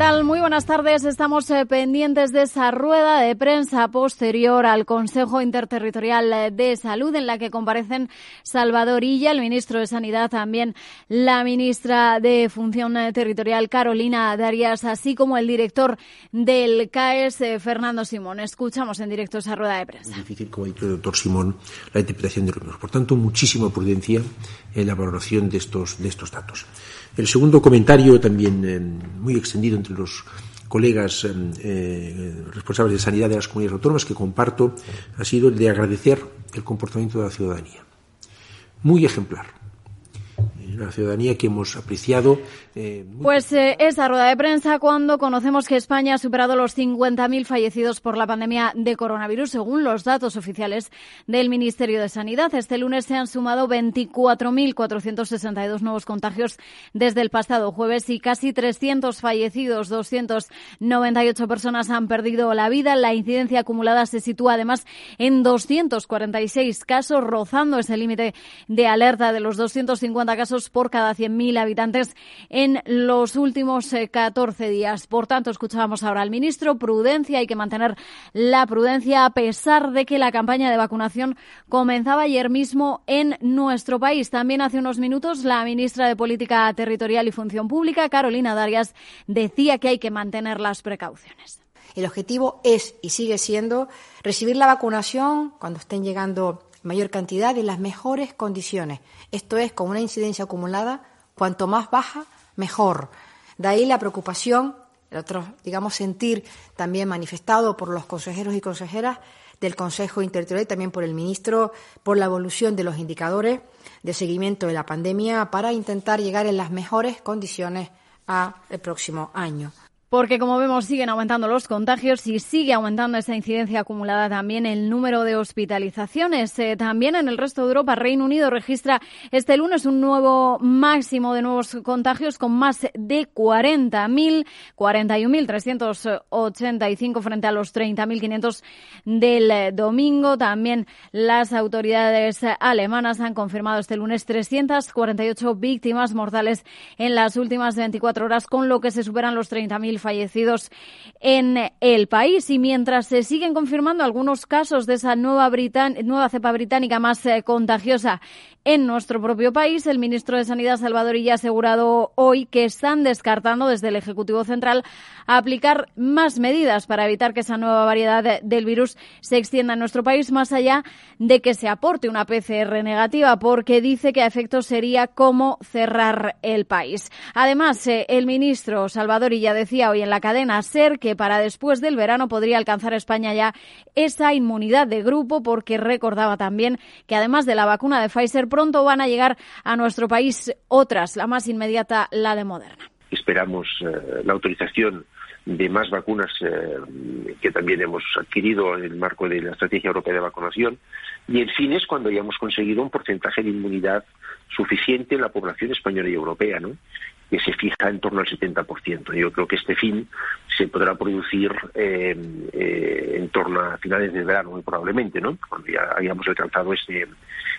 Tal? Muy buenas tardes. Estamos eh, pendientes de esa rueda de prensa posterior al Consejo Interterritorial eh, de Salud en la que comparecen Salvador Illa, el ministro de Sanidad, también la ministra de Función eh, Territorial, Carolina Darias, así como el director del CAES, Fernando Simón. Escuchamos en directo esa rueda de prensa. Es difícil, como ha dicho el doctor Simón, la interpretación de los números. Por tanto, muchísima prudencia en la valoración de estos, de estos datos. El segundo comentario, también eh, muy extendido entre los colegas eh, eh, responsables de sanidad de las comunidades autónomas que comparto, ha sido el de agradecer el comportamiento de la ciudadanía. Muy ejemplar la ciudadanía que hemos apreciado. Eh, pues eh, esa rueda de prensa cuando conocemos que España ha superado los 50.000 fallecidos por la pandemia de coronavirus, según los datos oficiales del Ministerio de Sanidad. Este lunes se han sumado 24.462 nuevos contagios desde el pasado jueves y casi 300 fallecidos. 298 personas han perdido la vida. La incidencia acumulada se sitúa además en 246 casos, rozando ese límite de alerta de los 250 casos por cada 100.000 habitantes en los últimos 14 eh, días. Por tanto, escuchábamos ahora al ministro, prudencia, hay que mantener la prudencia a pesar de que la campaña de vacunación comenzaba ayer mismo en nuestro país. También hace unos minutos la ministra de Política Territorial y Función Pública, Carolina Darias, decía que hay que mantener las precauciones. El objetivo es y sigue siendo recibir la vacunación cuando estén llegando mayor cantidad y las mejores condiciones. Esto es, con una incidencia acumulada, cuanto más baja, mejor. De ahí la preocupación, el otro, digamos, sentir también manifestado por los consejeros y consejeras del Consejo Interterritorial y también por el ministro por la evolución de los indicadores de seguimiento de la pandemia para intentar llegar en las mejores condiciones al próximo año porque como vemos siguen aumentando los contagios y sigue aumentando esa incidencia acumulada también el número de hospitalizaciones. Eh, también en el resto de Europa, Reino Unido registra este lunes un nuevo máximo de nuevos contagios con más de 40.000, 41.385 frente a los 30.500 del eh, domingo. También las autoridades alemanas han confirmado este lunes 348 víctimas mortales en las últimas 24 horas, con lo que se superan los 30.000 fallecidos en el país. Y mientras se siguen confirmando algunos casos de esa nueva, nueva cepa británica más eh, contagiosa en nuestro propio país, el ministro de Sanidad, Salvador Illa, ha asegurado hoy que están descartando desde el Ejecutivo Central aplicar más medidas para evitar que esa nueva variedad del virus se extienda en nuestro país, más allá de que se aporte una PCR negativa, porque dice que a efecto sería como cerrar el país. Además, eh, el ministro Salvador Illa decía hoy en la cadena SER que para después del verano podría alcanzar España ya esa inmunidad de grupo, porque recordaba también que además de la vacuna de Pfizer, pronto van a llegar a nuestro país otras, la más inmediata, la de Moderna. Esperamos eh, la autorización de más vacunas eh, que también hemos adquirido en el marco de la Estrategia Europea de Vacunación. Y el fin es cuando hayamos conseguido un porcentaje de inmunidad suficiente en la población española y europea, ¿no? Que se fija en torno al 70%. Yo creo que este fin se podrá producir eh, eh, en torno a finales de verano, muy probablemente, ¿no? cuando ya hayamos alcanzado este,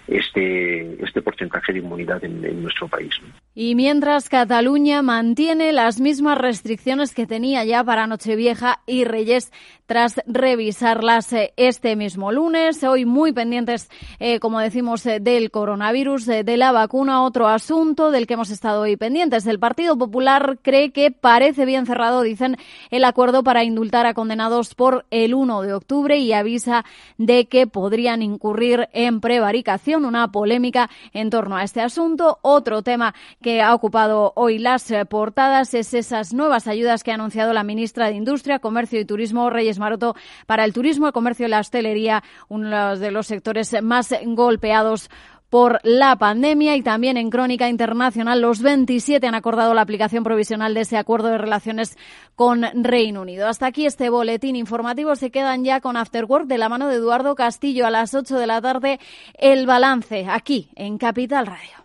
este, este porcentaje de inmunidad en, nuestro país. Y mientras Cataluña mantiene las mismas restricciones que tenía ya para Nochevieja y Reyes tras revisarlas eh, este mismo lunes, hoy muy pendientes, eh, como decimos, eh, del coronavirus, de la vacuna, otro asunto del que hemos estado hoy pendientes. El Partido Popular cree que parece bien cerrado, dicen, el acuerdo para indultar a condenados por el 1 de octubre y avisa de que podrían incurrir en prevaricación una polémica en torno a este asunto. Otro tema que ha ocupado hoy las eh, portadas es esas nuevas ayudas que ha anunciado la ministra de Industria, Comercio y Turismo, Reyes Maroto, para el turismo, el comercio y la hostelería, uno de los sectores más golpeados por la pandemia y también en Crónica Internacional los 27 han acordado la aplicación provisional de ese acuerdo de relaciones con Reino Unido. Hasta aquí este boletín informativo. Se quedan ya con Afterwork de la mano de Eduardo Castillo a las 8 de la tarde. El balance aquí en Capital Radio.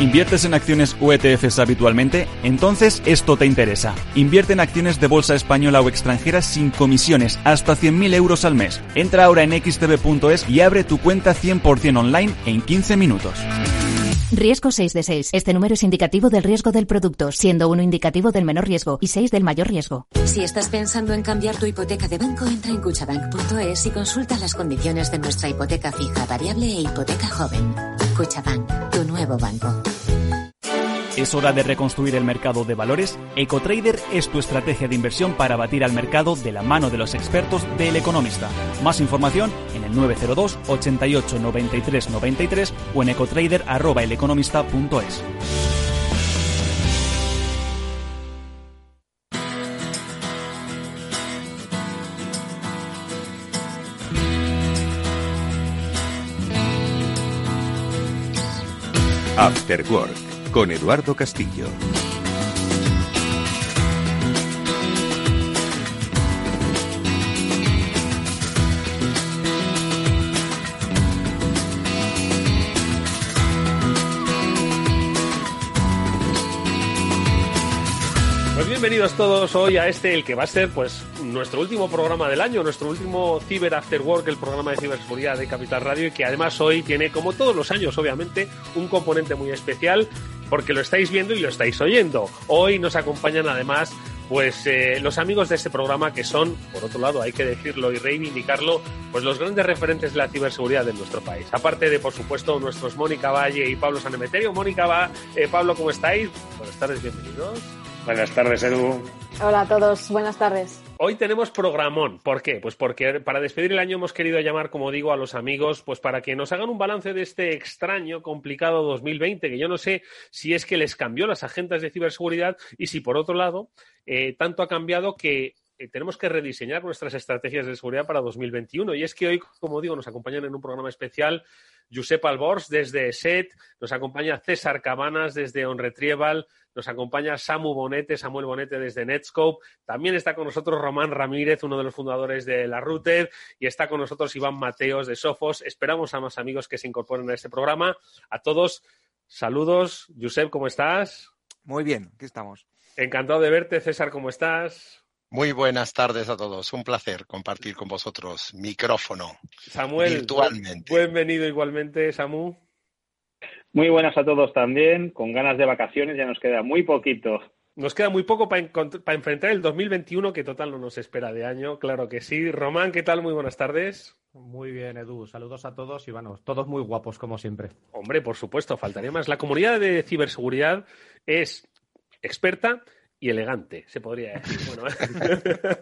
¿Inviertes en acciones o ETFs habitualmente? Entonces esto te interesa. Invierte en acciones de bolsa española o extranjera sin comisiones, hasta 100.000 euros al mes. Entra ahora en xtb.es y abre tu cuenta 100% online en 15 minutos. Riesgo 6 de 6. Este número es indicativo del riesgo del producto, siendo uno indicativo del menor riesgo y 6 del mayor riesgo. Si estás pensando en cambiar tu hipoteca de banco, entra en cuchabank.es y consulta las condiciones de nuestra hipoteca fija, variable e hipoteca joven. Cuchabank, tu nuevo banco. ¿Es hora de reconstruir el mercado de valores? EcoTrader es tu estrategia de inversión para batir al mercado de la mano de los expertos del Economista. Más información en el 902 88 93 93 o en ecotrader@eleconomista.es. After Work con Eduardo Castillo. Pues bienvenidos todos hoy a este, el que va a ser pues nuestro último programa del año, nuestro último Cyber After Work, el programa de ciberseguridad de Capital Radio y que además hoy tiene, como todos los años obviamente, un componente muy especial porque lo estáis viendo y lo estáis oyendo. Hoy nos acompañan además pues eh, los amigos de este programa que son, por otro lado, hay que decirlo y reivindicarlo, pues los grandes referentes de la ciberseguridad de nuestro país. Aparte de, por supuesto, nuestros Mónica Valle y Pablo Sanemeterio. Mónica, va, eh, Pablo, ¿cómo estáis? Buenas tardes, bienvenidos. Buenas tardes, Edu. Hola a todos, buenas tardes. Hoy tenemos programón. ¿Por qué? Pues porque para despedir el año hemos querido llamar, como digo, a los amigos, pues para que nos hagan un balance de este extraño, complicado 2020, que yo no sé si es que les cambió las agendas de ciberseguridad y si por otro lado, eh, tanto ha cambiado que eh, tenemos que rediseñar nuestras estrategias de seguridad para 2021. Y es que hoy, como digo, nos acompañan en un programa especial Josep Albors desde SET, nos acompaña César Cabanas desde OnRetrieval, nos acompaña Samu Bonete, Samuel Bonete desde Netscope, también está con nosotros Román Ramírez, uno de los fundadores de la Router, y está con nosotros Iván Mateos de Sofos. Esperamos a más amigos que se incorporen a este programa. A todos, saludos. Josep, ¿cómo estás? Muy bien, aquí estamos. Encantado de verte. César, ¿cómo estás? Muy buenas tardes a todos. Un placer compartir con vosotros micrófono Samuel, virtualmente. Bienvenido igualmente, Samu. Muy buenas a todos también. Con ganas de vacaciones ya nos queda muy poquito. Nos queda muy poco para, enfrentar el 2021, que total no nos espera de año, claro que sí. Román, ¿qué tal? Muy buenas tardes. Muy bien, Edu. Saludos a todos y bueno, todos muy guapos como siempre. Hombre, por supuesto, faltaría más. La comunidad de ciberseguridad es experta y elegante, se podría decir. Bueno,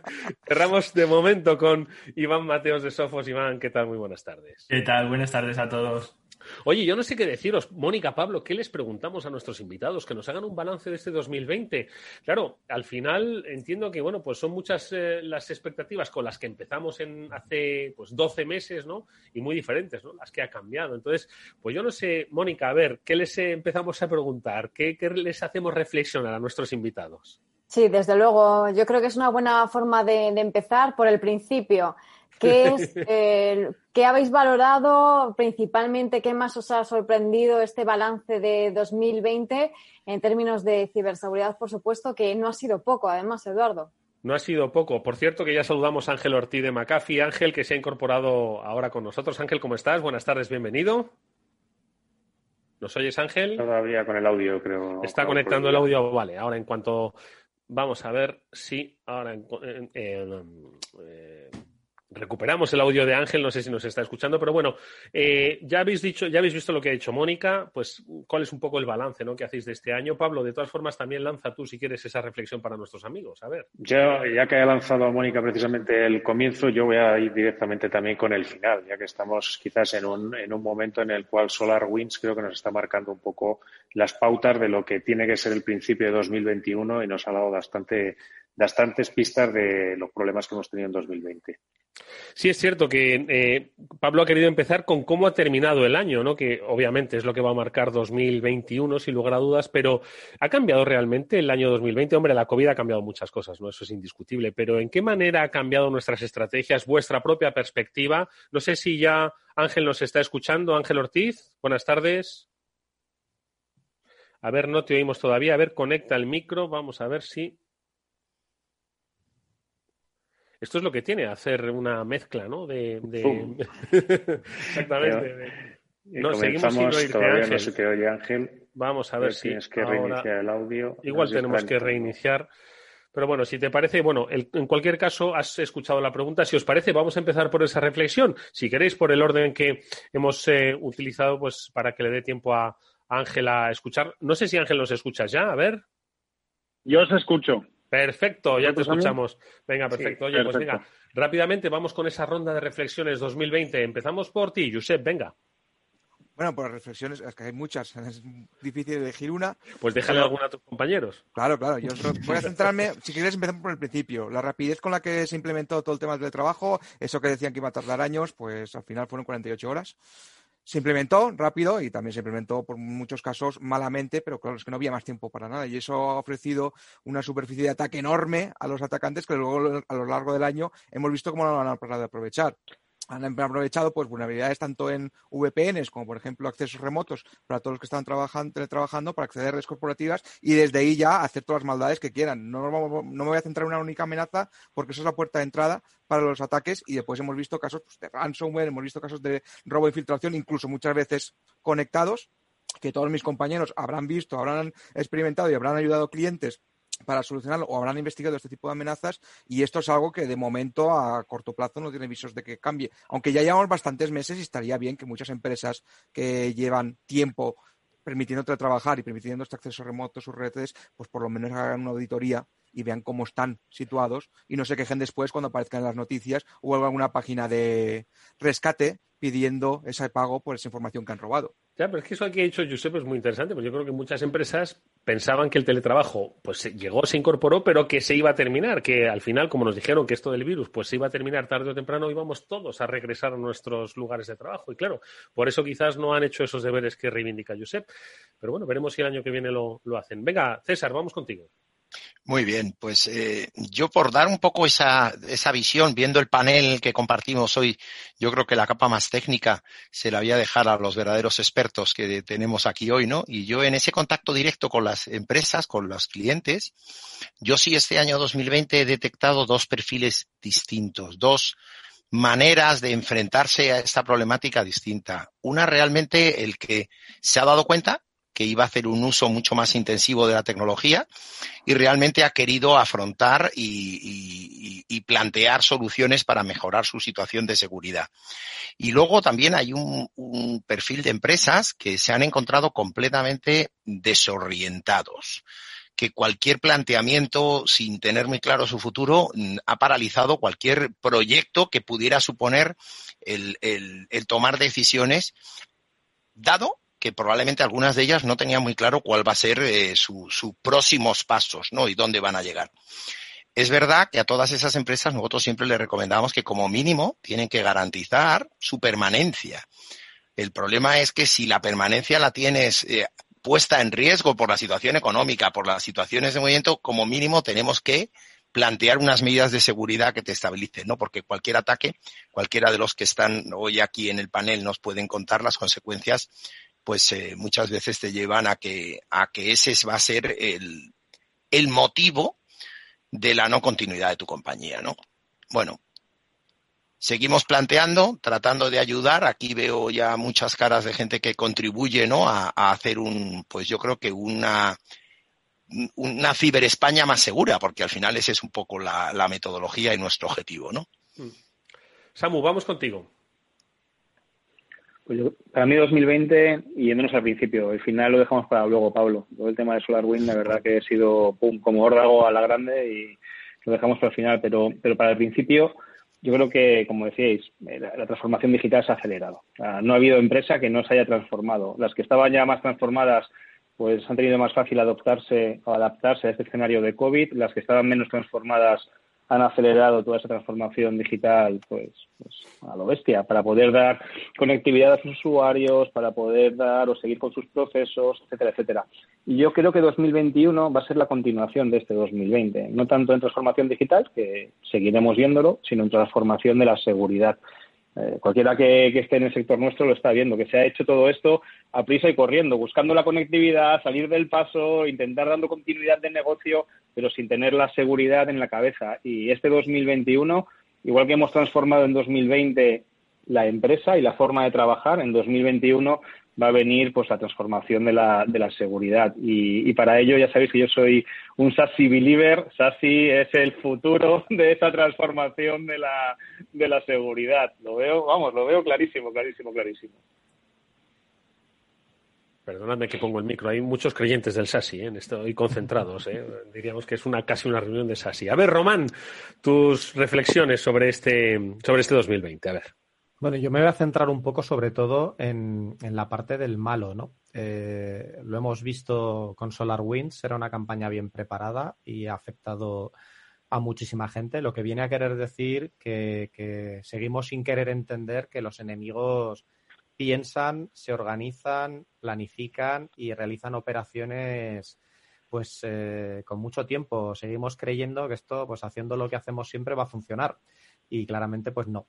cerramos de momento con Iván Mateos de Sofos. Iván, ¿qué tal? Muy buenas tardes. ¿Qué tal? Buenas tardes a todos. Oye, yo no sé qué deciros, Mónica, Pablo, ¿qué les preguntamos a nuestros invitados? Que nos hagan un balance de este 2020. Claro, al final entiendo que, bueno, pues son muchas eh, las expectativas con las que empezamos en hace pues 12 meses, ¿no? Y muy diferentes, ¿no? Las que ha cambiado. Entonces, pues yo no sé, Mónica, a ver, ¿qué les empezamos a preguntar? ¿Qué, ¿Qué les hacemos reflexionar a nuestros invitados? Sí, desde luego. Yo creo que es una buena forma de empezar por el principio. ¿Qué, es, eh, ¿Qué habéis valorado principalmente? ¿Qué más os ha sorprendido este balance de 2020 en términos de ciberseguridad, por supuesto, que no ha sido poco, además, Eduardo? No ha sido poco. Por cierto, que ya saludamos a Ángel Ortiz de McAfee. Ángel, que se ha incorporado ahora con nosotros. Ángel, ¿cómo estás? Buenas tardes, bienvenido. ¿Nos oyes, Ángel? Todavía con el audio, creo. Está conectando el audio. Vale, ahora en cuanto. Vamos a ver si ahora. En, eh, recuperamos el audio de Ángel, no sé si nos está escuchando, pero bueno, eh, ya habéis dicho, ya habéis visto lo que ha dicho Mónica, pues cuál es un poco el balance ¿no? que hacéis de este año. Pablo, de todas formas, también lanza tú, si quieres, esa reflexión para nuestros amigos. A ver. Yo, ya que ha lanzado a Mónica precisamente el comienzo, yo voy a ir directamente también con el final, ya que estamos quizás en un, en un momento en el cual SolarWinds creo que nos está marcando un poco las pautas de lo que tiene que ser el principio de 2021 y nos ha dado bastante, bastantes pistas de los problemas que hemos tenido en 2020. Sí, es cierto que eh, Pablo ha querido empezar con cómo ha terminado el año, ¿no? que obviamente es lo que va a marcar 2021, sin lugar a dudas, pero ¿ha cambiado realmente el año 2020? Hombre, la COVID ha cambiado muchas cosas, ¿no? eso es indiscutible, pero ¿en qué manera ha cambiado nuestras estrategias, vuestra propia perspectiva? No sé si ya Ángel nos está escuchando. Ángel Ortiz, buenas tardes. A ver, no te oímos todavía. A ver, conecta el micro. Vamos a ver si. Esto es lo que tiene, hacer una mezcla, ¿no? De, Exactamente. no, seguimos sin oírte, todavía Ángel. no se te oye, Ángel. Vamos a ver si tienes que reiniciar el audio. Igual tenemos que reiniciar. Pero bueno, si te parece, bueno, en cualquier caso has escuchado la pregunta. Si os parece, vamos a empezar por esa reflexión. Si queréis, por el orden que hemos eh, utilizado, pues para que le dé tiempo a Ángel a escuchar. No sé si Ángel nos escuchas ya, a ver. Yo os escucho. Perfecto, ya te escuchamos. Venga, perfecto. Oye, pues venga, rápidamente vamos con esa ronda de reflexiones 2020. Empezamos por ti, Josep, venga. Bueno, pues reflexiones, es que hay muchas, es difícil elegir una. Pues déjale alguna a tus compañeros. Claro, claro. Yo voy a centrarme, si quieres, empezamos por el principio. La rapidez con la que se implementó todo el tema del trabajo, eso que decían que iba a tardar años, pues al final fueron 48 horas. Se implementó rápido y también se implementó por muchos casos malamente, pero claro, es que no había más tiempo para nada. Y eso ha ofrecido una superficie de ataque enorme a los atacantes que luego a lo largo del año hemos visto cómo no lo han parado de aprovechar han aprovechado pues vulnerabilidades tanto en VPNs como por ejemplo accesos remotos para todos los que están trabajando, para acceder a redes corporativas y desde ahí ya hacer todas las maldades que quieran. No, no, me voy a centrar en una única amenaza porque eso es la puerta de entrada para los ataques y después hemos visto casos pues, de ransomware, hemos visto casos de robo de infiltración, incluso muchas veces conectados que todos mis compañeros habrán visto, habrán experimentado y habrán ayudado clientes para solucionarlo o habrán investigado este tipo de amenazas y esto es algo que de momento a corto plazo no tiene visos de que cambie. Aunque ya llevamos bastantes meses y estaría bien que muchas empresas que llevan tiempo permitiendo trabajar y permitiendo este acceso remoto a sus redes, pues por lo menos hagan una auditoría y vean cómo están situados y no se quejen después cuando aparezcan las noticias o alguna página de rescate pidiendo ese pago por esa información que han robado. Ya, pero es que eso que ha dicho Josep es muy interesante, porque yo creo que muchas empresas pensaban que el teletrabajo pues llegó, se incorporó, pero que se iba a terminar, que al final, como nos dijeron que esto del virus pues se iba a terminar tarde o temprano, íbamos todos a regresar a nuestros lugares de trabajo. Y claro, por eso quizás no han hecho esos deberes que reivindica Josep. Pero bueno, veremos si el año que viene lo, lo hacen. Venga, César, vamos contigo. Muy bien, pues eh, yo por dar un poco esa, esa visión, viendo el panel que compartimos hoy, yo creo que la capa más técnica se la voy a dejar a los verdaderos expertos que tenemos aquí hoy, ¿no? Y yo en ese contacto directo con las empresas, con los clientes, yo sí este año 2020 he detectado dos perfiles distintos, dos maneras de enfrentarse a esta problemática distinta. Una realmente el que se ha dado cuenta que iba a hacer un uso mucho más intensivo de la tecnología y realmente ha querido afrontar y, plantear soluciones para mejorar su situación de seguridad. Y luego también hay un, perfil de empresas que se han encontrado completamente desorientados que cualquier planteamiento sin tener muy claro su futuro mm, ha paralizado cualquier proyecto que pudiera suponer el tomar decisiones, dado que probablemente algunas de ellas no tenían muy claro cuál va a ser eh, sus próximos pasos, ¿no? Y dónde van a llegar. Es verdad que a todas esas empresas nosotros siempre les recomendamos que como mínimo tienen que garantizar su permanencia. El problema es que si la permanencia la tienes eh, puesta en riesgo por la situación económica, por las situaciones de movimiento, como mínimo tenemos que plantear unas medidas de seguridad que te estabilicen, ¿no? Porque cualquier ataque, cualquiera de los que están hoy aquí en el panel nos pueden contar las consecuencias pues eh, muchas veces te llevan a que, a que ese va a ser el, el motivo de la no continuidad de tu compañía, ¿no? Bueno, seguimos planteando, tratando de ayudar. Aquí veo ya muchas caras de gente que contribuye, ¿no? A, hacer un, pues yo creo que una, una Ciber España más segura, porque al final ese es un poco la, la metodología y nuestro objetivo, ¿no? Mm. Samu, vamos contigo. Pues para mí 2020, y yéndonos al principio, el final lo dejamos para luego, Pablo. Todo el tema de SolarWind, la verdad que ha sido pum, como órdago a la grande y lo dejamos para el final. Pero, pero para el principio, yo creo que, como decíais, eh, la, transformación digital se ha acelerado. no ha habido empresa que no se haya transformado. Las que estaban ya más transformadas, pues han tenido más fácil adoptarse o adaptarse a este escenario de COVID. Las que estaban menos transformadas han acelerado toda esa transformación digital pues, pues, a lo bestia para poder dar conectividad a sus usuarios, para poder dar o seguir con sus procesos, etcétera, etcétera. Y yo creo que 2021 va a ser la continuación de este 2020, no tanto en transformación digital, que seguiremos viéndolo, sino en transformación de la seguridad. Eh, cualquiera que, esté en el sector nuestro lo está viendo, que se ha hecho todo esto a prisa y corriendo, buscando la conectividad, salir del paso, intentar dando continuidad de negocio, pero sin tener la seguridad en la cabeza. Y este 2021, igual que hemos transformado en 2020 la empresa y la forma de trabajar, en 2021 va a venir pues la transformación de la, de la seguridad. Y, para ello ya sabéis que yo soy un SASI believer. SASI es el futuro de esa transformación de la, de la seguridad. Lo veo, vamos, lo veo clarísimo, clarísimo, clarísimo. Perdóname que pongo el micro. Hay muchos creyentes del SASI, ¿eh? estoy concentrados. ¿eh? Diríamos que es una casi una reunión de SASI. A ver, Román, tus reflexiones sobre este, sobre este 2020. A ver. Bueno, yo me voy a centrar un poco sobre todo en, la parte del malo, ¿no? Eh, lo hemos visto con SolarWinds, era una campaña bien preparada y ha afectado a muchísima gente, lo que viene a querer decir que, que seguimos sin querer entender que los enemigos piensan, se organizan, planifican y realizan operaciones pues eh, con mucho tiempo. Seguimos creyendo que esto, pues haciendo lo que hacemos siempre va a funcionar y claramente pues no.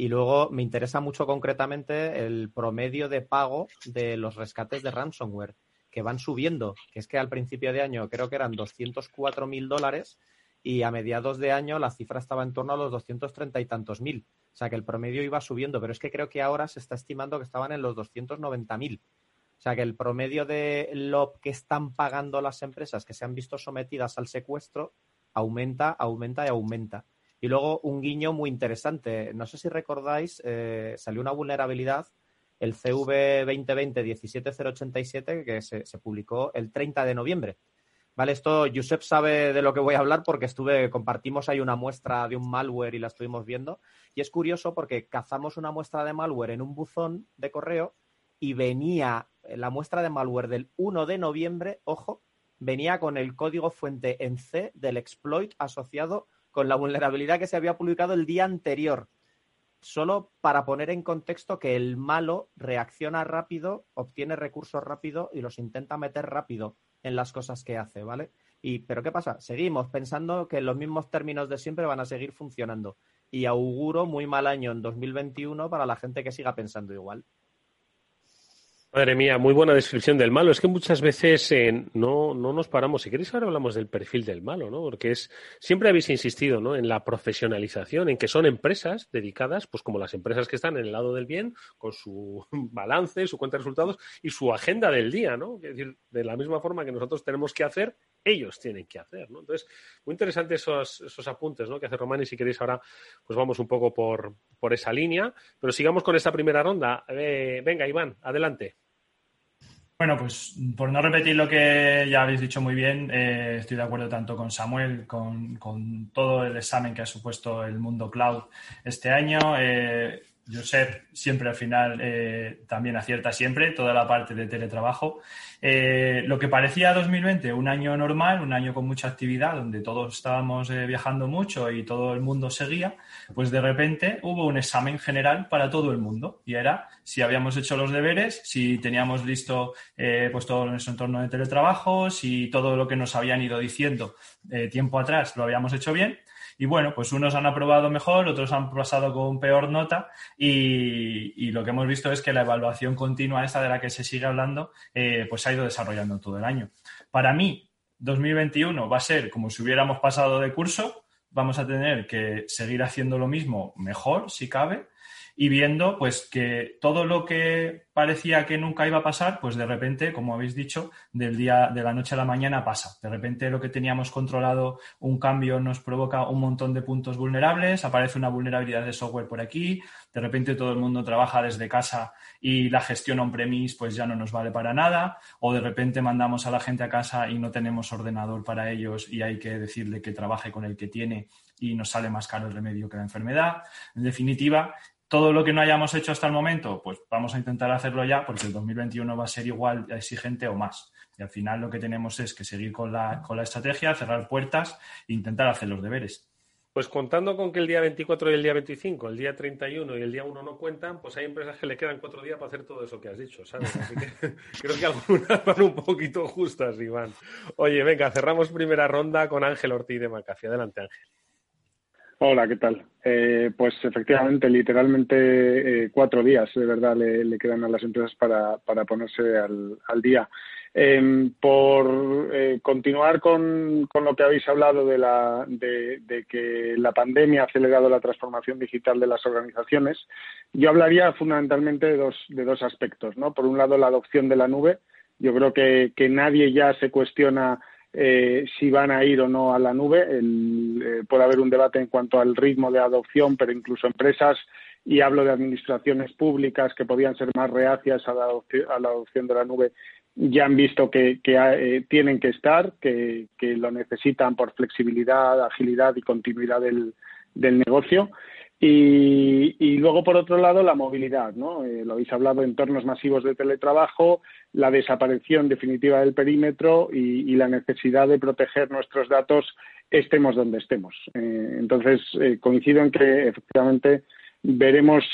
Y luego me interesa mucho concretamente el promedio de pago de los rescates de ransomware, que van subiendo, que es que al principio de año creo que eran 204 mil dólares y a mediados de año la cifra estaba en torno a los 230 y tantos mil. O sea que el promedio iba subiendo, pero es que creo que ahora se está estimando que estaban en los 290 mil. O sea que el promedio de lo que están pagando las empresas que se han visto sometidas al secuestro aumenta, aumenta y aumenta. Y luego un guiño muy interesante. No sé si recordáis, eh, salió una vulnerabilidad, el CV 2020-17087, que se, publicó el 30 de noviembre. Vale, esto Josep sabe de lo que voy a hablar porque estuve, compartimos ahí una muestra de un malware y la estuvimos viendo. Y es curioso porque cazamos una muestra de malware en un buzón de correo y venía la muestra de malware del 1 de noviembre, ojo, venía con el código fuente en C del exploit asociado con la vulnerabilidad que se había publicado el día anterior. Solo para poner en contexto que el malo reacciona rápido, obtiene recursos rápido y los intenta meter rápido en las cosas que hace, ¿vale? Y, pero ¿qué pasa? Seguimos pensando que los mismos términos de siempre van a seguir funcionando. Y auguro muy mal año en 2021 para la gente que siga pensando igual. Madre mía, muy buena descripción del malo. Es que muchas veces eh, no, no nos paramos. Si queréis, ahora hablamos del perfil del malo, ¿no? Porque es, siempre habéis insistido, ¿no? En la profesionalización, en que son empresas dedicadas, pues como las empresas que están en el lado del bien, con su balance, su cuenta de resultados y su agenda del día, ¿no? Es decir, de la misma forma que nosotros tenemos que hacer, ellos tienen que hacer, ¿no? Entonces, muy interesante esos, apuntes, ¿no? Que hace Román y si queréis ahora, pues vamos un poco por, esa línea. Pero sigamos con esta primera ronda. Eh, venga, Iván, adelante. Bueno, pues por no repetir lo que ya habéis dicho muy bien, eh, estoy de acuerdo tanto con Samuel, con, con, todo el examen que ha supuesto el mundo cloud este año. Eh, Josep siempre al final eh, también acierta siempre toda la parte de teletrabajo. Eh, lo que parecía 2020 un año normal, un año con mucha actividad, donde todos estábamos eh, viajando mucho y todo el mundo seguía, pues de repente hubo un examen general para todo el mundo y era si habíamos hecho los deberes, si teníamos listo pues todo nuestro entorno de teletrabajo, si todo lo que nos habían ido diciendo tiempo atrás lo habíamos hecho bien y bueno, pues unos han aprobado mejor, otros han pasado con peor nota. Y, lo que hemos visto es que la evaluación continua, esta de la que se sigue hablando, eh, pues ha ido desarrollando todo el año. Para mí, 2021 va a ser como si hubiéramos pasado de curso, vamos a tener que seguir haciendo lo mismo mejor, si cabe, y viendo pues que todo lo que parecía que nunca iba a pasar, pues de repente, como habéis dicho, del día de la noche a la mañana pasa. De repente lo que teníamos controlado, un cambio nos provoca un montón de puntos vulnerables, aparece una vulnerabilidad de software por aquí, de repente todo el mundo trabaja desde casa y la gestión on-premise pues ya no nos vale para nada, o de repente mandamos a la gente a casa y no tenemos ordenador para ellos y hay que decirle que trabaje con el que tiene y nos sale más caro el remedio que la enfermedad. En definitiva, todo lo que no hayamos hecho hasta el momento, pues vamos a intentar hacerlo ya porque el 2021 va a ser igual exigente o más. Y al final lo que tenemos es que seguir con la, con la estrategia, cerrar puertas e intentar hacer los deberes. Pues contando con que el día 24 y el día 25, el día 31 y el día 1 no cuentan, pues hay empresas que le quedan cuatro días para hacer todo eso que has dicho, ¿sabes? Así que creo que algunas van un poquito justas, Iván. Oye, venga, cerramos primera ronda con Ángel Ortiz de Macafia. Adelante, Ángel. Hola, ¿qué tal? Eh, pues efectivamente, literalmente eh, cuatro días de verdad le, quedan a las empresas para, para ponerse al, día. Em, por eh, continuar con, con, lo que habéis hablado de, la, de, de, que la pandemia ha acelerado la transformación digital de las organizaciones, yo hablaría fundamentalmente de dos, de dos aspectos. ¿no? Por un lado, la adopción de la nube. Yo creo que, que nadie ya se cuestiona eh, si van a ir o no a la nube. Eh, puede haber un debate en cuanto al ritmo de adopción, pero incluso empresas, y hablo de administraciones públicas que podían ser más reacias a la adopción, de la nube, ya han visto que, eh, tienen que estar, que, lo necesitan por flexibilidad, agilidad y continuidad del negocio. Y, luego, por otro lado, la movilidad, ¿no? Eh, lo habéis hablado, entornos masivos de teletrabajo, la desaparición definitiva del perímetro y, la necesidad de proteger nuestros datos estemos donde estemos. Eh, entonces, eh, coincido en que efectivamente veremos,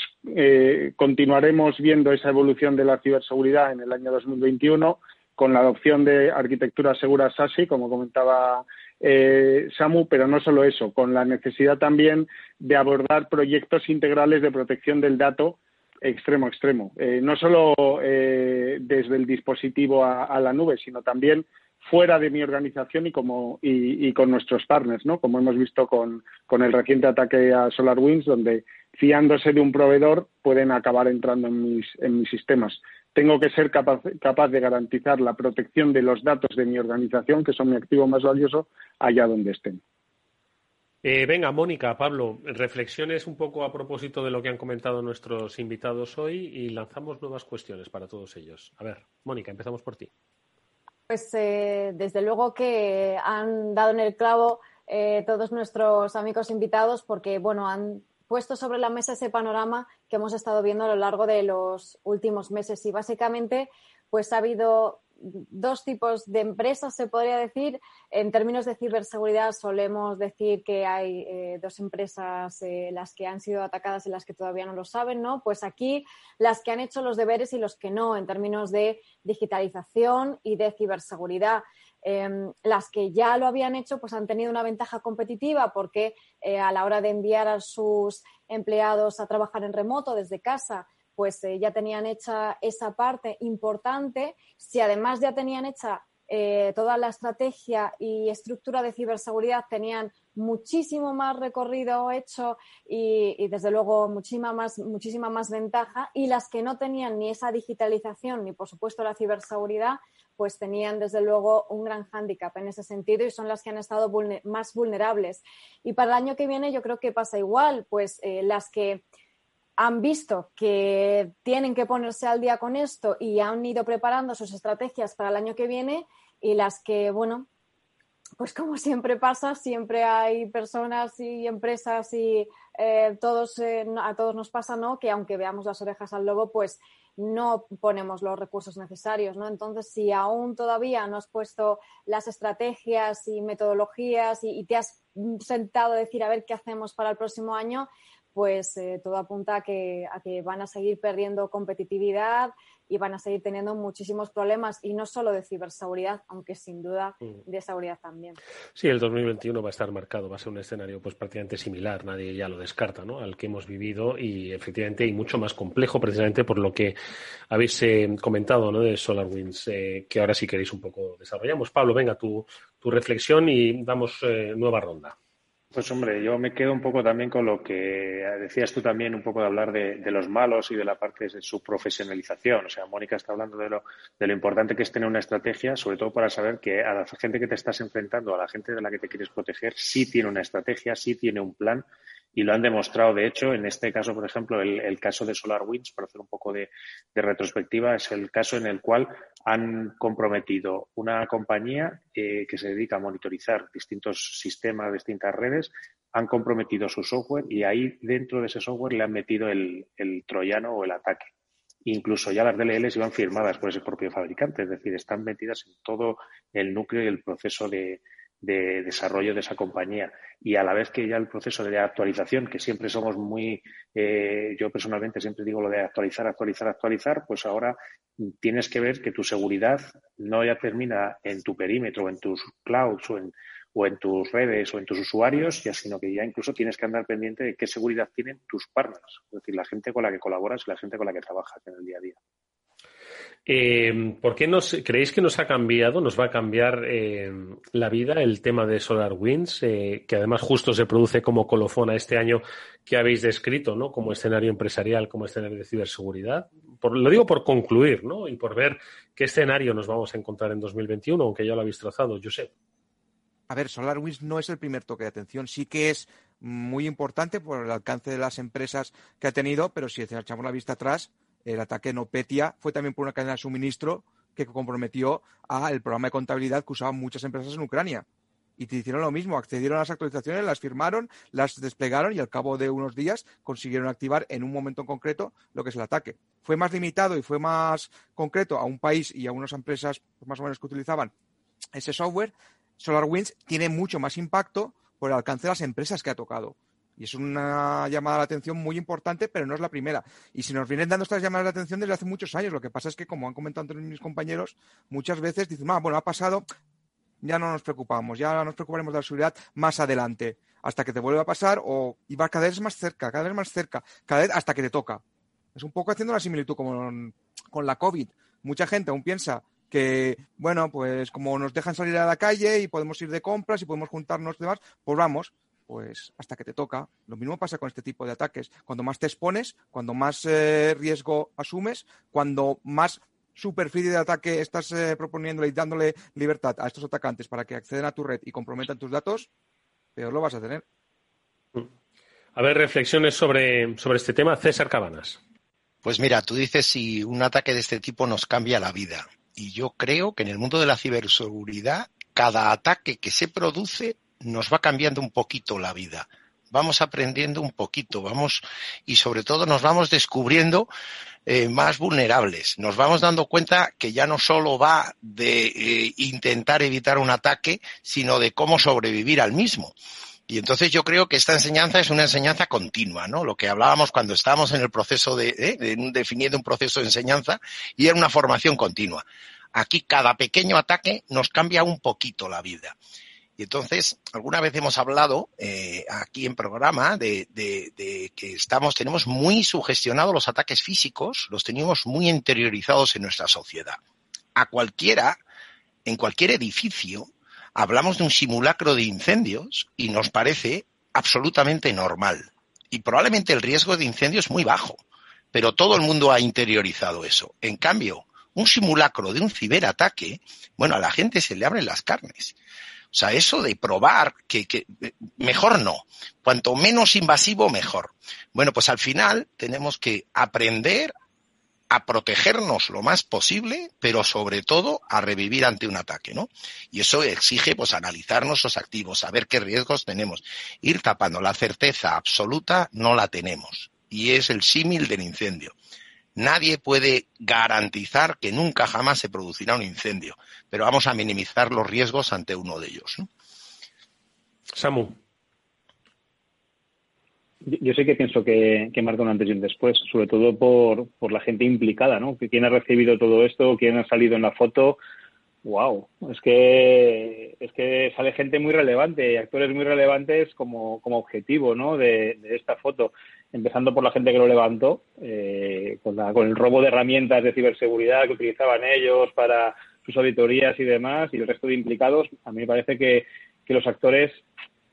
continuaremos viendo esa evolución de la ciberseguridad en el año 2021 con la adopción de arquitectura segura SASI, como comentaba eh, Samu, pero no solo eso, con la necesidad también de abordar proyectos integrales de protección del dato extremo extremo. Eh, no solo eh, desde el dispositivo a, la nube, sino también fuera de mi organización y como y, con nuestros partners, ¿no? Como hemos visto con, el reciente ataque a SolarWinds, donde fiándose de un proveedor pueden acabar entrando en mis sistemas tengo que ser capaz, de garantizar la protección de los datos de mi organización, que son mi activo más valioso, allá donde estén. Eh, venga, Mónica, Pablo, reflexiones un poco a propósito de lo que han comentado nuestros invitados hoy y lanzamos nuevas cuestiones para todos ellos. A ver, Mónica, empezamos por ti. Pues eh, desde luego que han dado en el clavo eh, todos nuestros amigos invitados porque, bueno, han puesto sobre la mesa ese panorama que hemos estado viendo a lo largo de los últimos meses y básicamente pues ha habido dos tipos de empresas, se podría decir. En términos de ciberseguridad solemos decir que hay eh, dos empresas eh, las que han sido atacadas y las que todavía no lo saben, ¿no? Pues aquí las que han hecho los deberes y los que no en términos de digitalización y de ciberseguridad. Em, las que ya lo habían hecho pues han tenido una ventaja competitiva porque eh, a la hora de enviar a sus empleados a trabajar en remoto desde casa, pues eh, ya tenían hecha esa parte importante. Si además ya tenían hecha eh, toda la estrategia y estructura de ciberseguridad, tenían muchísimo más recorrido hecho y, desde luego muchísima más, muchísima más ventaja. Y las que no tenían ni esa digitalización ni, por supuesto, la ciberseguridad, pues tenían desde luego un gran hándicap en ese sentido y son las que han estado más vulnerables. Y para el año que viene yo creo que pasa igual, pues eh, las que han visto que tienen que ponerse al día con esto y han ido preparando sus estrategias para el año que viene y las que, bueno, pues como siempre pasa, siempre hay personas y empresas y eh, todos, eh, a todos nos pasa, ¿no? Que aunque veamos las orejas al lobo, pues no ponemos los recursos necesarios, ¿no? Entonces, si aún todavía no has puesto las estrategias y metodologías y, te has sentado a decir a ver qué hacemos para el próximo año, pues eh, todo apunta a que, a que van a seguir perdiendo competitividad, y van a seguir teniendo muchísimos problemas y no solo de ciberseguridad, aunque sin duda mm. de seguridad también. Sí, el 2021 va a estar marcado, va a ser un escenario pues prácticamente similar, nadie ya lo descarta, ¿no? Al que hemos vivido y efectivamente y mucho más complejo precisamente por lo que habéis eh, comentado, ¿no? De SolarWinds, eh, que ahora sí queréis un poco desarrollamos. Pablo, venga tu, tu reflexión y damos eh, nueva ronda. Pues hombre, yo me quedo un poco también con lo que decías tú también, un poco de hablar de, los malos y de la parte de su profesionalización. O sea, Mónica está hablando de lo, de lo importante que es tener una estrategia, sobre todo para saber que a la gente que te estás enfrentando, a la gente de la que te quieres proteger, sí tiene una estrategia, sí tiene un plan y lo han demostrado. De hecho, en este caso, por ejemplo, el, caso de SolarWinds, para hacer un poco de, retrospectiva, es el caso en el cual han comprometido una compañía eh, que se dedica a monitorizar distintos sistemas, distintas redes, han comprometido su software y ahí dentro de ese software le han metido el, troyano o el ataque. Incluso ya las DLLs iban firmadas por ese propio fabricante, es decir, están metidas en todo el núcleo y el proceso de, de desarrollo de esa compañía y a la vez que ya el proceso de actualización, que siempre somos muy, eh, yo personalmente siempre digo lo de actualizar, actualizar, actualizar, pues ahora tienes que ver que tu seguridad no ya termina en tu perímetro, en tus clouds o en, o en tus redes o en tus usuarios, ya sino que ya incluso tienes que andar pendiente de qué seguridad tienen tus partners, es decir, la gente con la que colaboras y la gente con la que trabajas en el día a día. Eh, ¿Por qué nos, creéis que nos ha cambiado, nos va a cambiar eh, la vida el tema de SolarWinds, eh, que además justo se produce como colofón a este año que habéis descrito, ¿no? Como escenario empresarial, como escenario de ciberseguridad. Lo digo por concluir, ¿no? Y por ver qué escenario nos vamos a encontrar en 2021, aunque ya lo habéis trazado, sé. A ver, SolarWinds no es el primer toque de atención, sí que es muy importante por el alcance de las empresas que ha tenido, pero si echamos la vista atrás, el ataque en Opetia fue también por una cadena de suministro que comprometió al programa de contabilidad que usaban muchas empresas en Ucrania. Y te hicieron lo mismo, accedieron a las actualizaciones, las firmaron, las desplegaron y al cabo de unos días consiguieron activar en un momento en concreto lo que es el ataque. Fue más limitado y fue más concreto a un país y a unas empresas más o menos que utilizaban ese software. SolarWinds tiene mucho más impacto por el alcance de las empresas que ha tocado. Y es una llamada de atención muy importante, pero no es la primera. Y si nos vienen dando estas llamadas de atención desde hace muchos años, lo que pasa es que, como han comentado mis compañeros, muchas veces dicen, ah, bueno, ha pasado, ya no nos preocupamos, ya nos preocuparemos de la seguridad más adelante, hasta que te vuelva a pasar o y va cada vez más cerca, cada vez más cerca, cada vez hasta que te toca. Es un poco haciendo una similitud como con la COVID. Mucha gente aún piensa que, bueno, pues como nos dejan salir a la calle y podemos ir de compras y podemos juntarnos y demás, pues vamos pues hasta que te toca. Lo mismo pasa con este tipo de ataques. Cuando más te expones, cuando más eh, riesgo asumes, cuando más superficie de ataque estás eh, proponiéndole y dándole libertad a estos atacantes para que acceden a tu red y comprometan tus datos, peor lo vas a tener. A ver, reflexiones sobre, sobre este tema. César Cabanas. Pues mira, tú dices si un ataque de este tipo nos cambia la vida. Y yo creo que en el mundo de la ciberseguridad, cada ataque que se produce nos va cambiando un poquito la vida. Vamos aprendiendo un poquito, vamos y sobre todo nos vamos descubriendo eh, más vulnerables. Nos vamos dando cuenta que ya no solo va de eh, intentar evitar un ataque, sino de cómo sobrevivir al mismo. Y entonces yo creo que esta enseñanza es una enseñanza continua, ¿no? Lo que hablábamos cuando estábamos en el proceso de, ¿eh? de definiendo un proceso de enseñanza y era una formación continua. Aquí cada pequeño ataque nos cambia un poquito la vida. Y entonces, alguna vez hemos hablado eh, aquí en programa de, que estamos, tenemos muy sugestionados los ataques físicos, los tenemos muy interiorizados en nuestra sociedad. A cualquiera, en cualquier edificio, hablamos de un simulacro de incendios y nos parece absolutamente normal. Y probablemente el riesgo de incendio es muy bajo, pero todo el mundo ha interiorizado eso. En cambio, un simulacro de un ciberataque, bueno, a la gente se le abren las carnes. O sea, eso de probar que, mejor no. Cuanto menos invasivo, mejor. Bueno, pues al final tenemos que aprender a protegernos lo más posible, pero sobre todo a revivir ante un ataque, ¿no? Y eso exige, pues, analizar nuestros activos, saber qué riesgos tenemos. Ir tapando la certeza absoluta no la tenemos. Y es el símil del incendio. Nadie puede garantizar que nunca jamás se producirá un incendio, pero vamos a minimizar los riesgos ante uno de ellos. Samu. Yo sé que pienso que, que, marca un antes y un después, sobre todo por, por la gente implicada, ¿no? Que quién ha recibido todo esto, quién ha salido en la foto. Wow, es que es que sale gente muy relevante, actores muy relevantes como, como objetivo, ¿no? de esta foto empezando por la gente que lo levantó, eh, con, el robo de herramientas de ciberseguridad que utilizaban ellos para sus auditorías y demás, y el resto de implicados, a mí me parece que, los actores,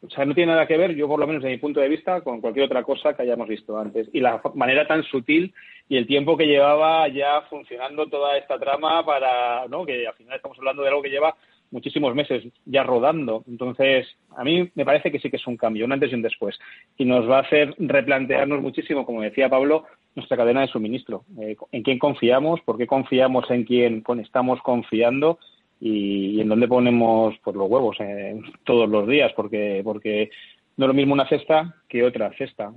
o sea, no tiene nada que ver, yo por lo menos desde mi punto de vista, con cualquier otra cosa que hayamos visto antes. Y la manera tan sutil y el tiempo que llevaba ya funcionando toda esta trama para, ¿no? Que al final estamos hablando de algo que lleva muchísimos meses ya rodando. Entonces, a mí me parece que sí que es un cambio, un antes y un después. Y nos va a hacer replantearnos muchísimo, como decía Pablo, nuestra cadena de suministro. Eh, en quién confiamos, por qué confiamos en quién estamos confiando y, en dónde ponemos pues, los huevos eh, todos los días, porque, porque no es lo mismo una cesta que otra cesta.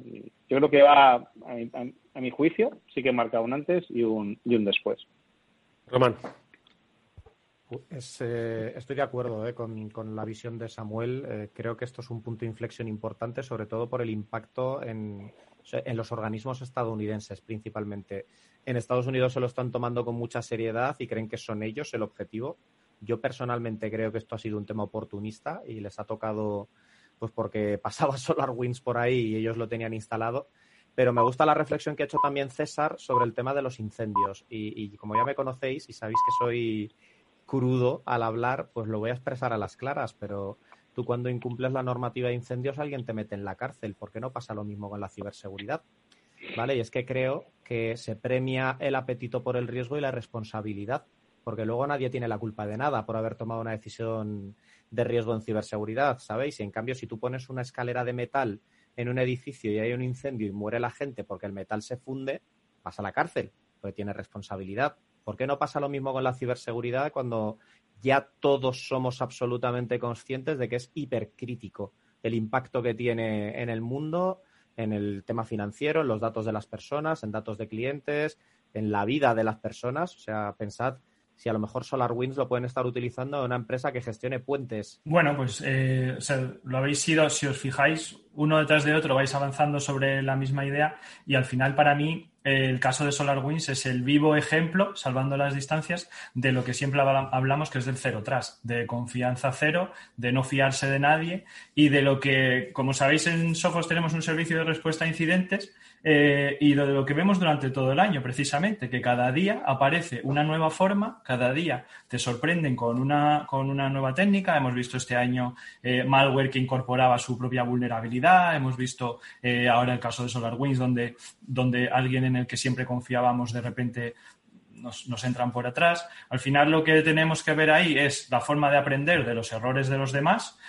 Yo creo que va, a, a mi juicio, sí que marca un antes y un, y un después. Román. Eh, estoy de acuerdo eh, con, la visión de Samuel. Eh, creo que esto es un punto de inflexión importante, sobre todo por el impacto en, los organismos estadounidenses, principalmente. En Estados Unidos se lo están tomando con mucha seriedad y creen que son ellos el objetivo. Yo personalmente creo que esto ha sido un tema oportunista y les ha tocado, pues porque pasaba SolarWinds por ahí y ellos lo tenían instalado. Pero me gusta la reflexión que ha hecho también César sobre el tema de los incendios. Y, como ya me conocéis y sabéis que soy crudo al hablar, pues lo voy a expresar a las claras, pero tú cuando incumples la normativa de incendios alguien te mete en la cárcel. ¿Por qué no pasa lo mismo con la ciberseguridad? ¿Vale? Y es que creo que se premia el apetito por el riesgo y la responsabilidad, porque luego nadie tiene la culpa de nada por haber tomado una decisión de riesgo en ciberseguridad, ¿sabéis? Y en cambio, si tú pones una escalera de metal en un edificio y hay un incendio y muere la gente porque el metal se funde, pasa a la cárcel, porque tiene responsabilidad. ¿Por qué no pasa lo mismo con la ciberseguridad cuando ya todos somos absolutamente conscientes de que es hipercrítico el impacto que tiene en el mundo, en el tema financiero, en los datos de las personas, en datos de clientes, en la vida de las personas? O sea, pensad si a lo mejor SolarWinds lo pueden estar utilizando en una empresa que gestione puentes. Bueno, pues eh, lo habéis ido, si os fijáis, uno detrás de otro vais avanzando sobre la misma idea y al final para mí el caso de SolarWinds es el vivo ejemplo, salvando las distancias, de lo que siempre hablamos que es del cero tras, de confianza cero, de no fiarse de nadie y de lo que, como sabéis, en Sophos tenemos un servicio de respuesta a incidentes eh, y de lo que vemos durante todo el año, precisamente, que cada día aparece una nueva forma, cada día te sorprenden con una, con una nueva técnica. Hemos visto este año eh, malware que incorporaba su propia vulnerabilidad, hemos visto eh, ahora el caso de SolarWinds, donde, donde alguien en el que siempre confiábamos de repente nos, nos, entran por atrás. Al final lo que tenemos que ver ahí es la forma de aprender de los errores de los demás,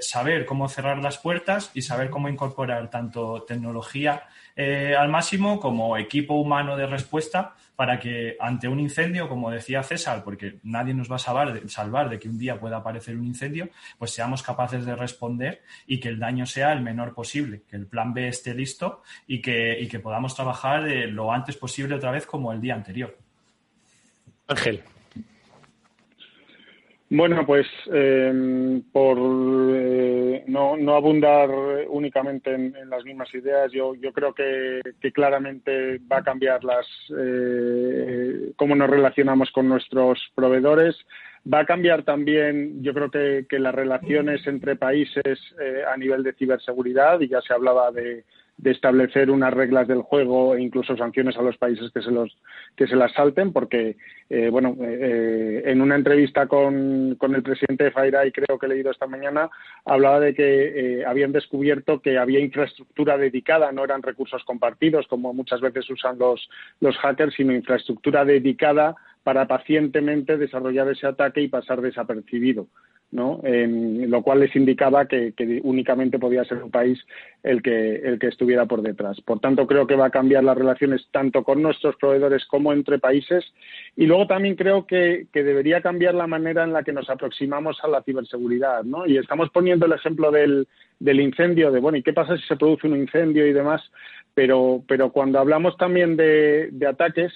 saber cómo cerrar las puertas y saber cómo incorporar tanto tecnología eh, al máximo como equipo humano de respuesta para que ante un incendio, como decía César, porque nadie nos va a salvar de, salvar de que un día pueda aparecer un incendio, pues seamos capaces de responder y que el daño sea el menor posible, que el plan B esté listo y que, y que podamos trabajar eh, lo antes posible otra vez como el día anterior. Ángel. Bueno, pues em, por eh, no, no, abundar únicamente en, las mismas ideas, yo, yo creo que, claramente va a cambiar las eh, cómo nos relacionamos con nuestros proveedores. Va a cambiar también, yo creo que, que las relaciones entre países eh, a nivel de ciberseguridad, y ya se hablaba de, de establecer unas reglas del juego e incluso sanciones a los países que se los que se las salten porque eh, bueno eh, en una entrevista con, con, el presidente de FireEye creo que he leído esta mañana hablaba de que eh, habían descubierto que había infraestructura dedicada no eran recursos compartidos como muchas veces usan los los hackers sino infraestructura dedicada para pacientemente desarrollar ese ataque y pasar desapercibido ¿no? lo cual les indicaba que, únicamente podía ser un país el que, el que estuviera por detrás. Por tanto, creo que va a cambiar las relaciones tanto con nuestros proveedores como entre países. Y luego también creo que, debería cambiar la manera en la que nos aproximamos a la ciberseguridad. ¿no? Y estamos poniendo el ejemplo del, del incendio, de, bueno, ¿y qué pasa si se produce un incendio y demás? Pero, pero cuando hablamos también de ataques,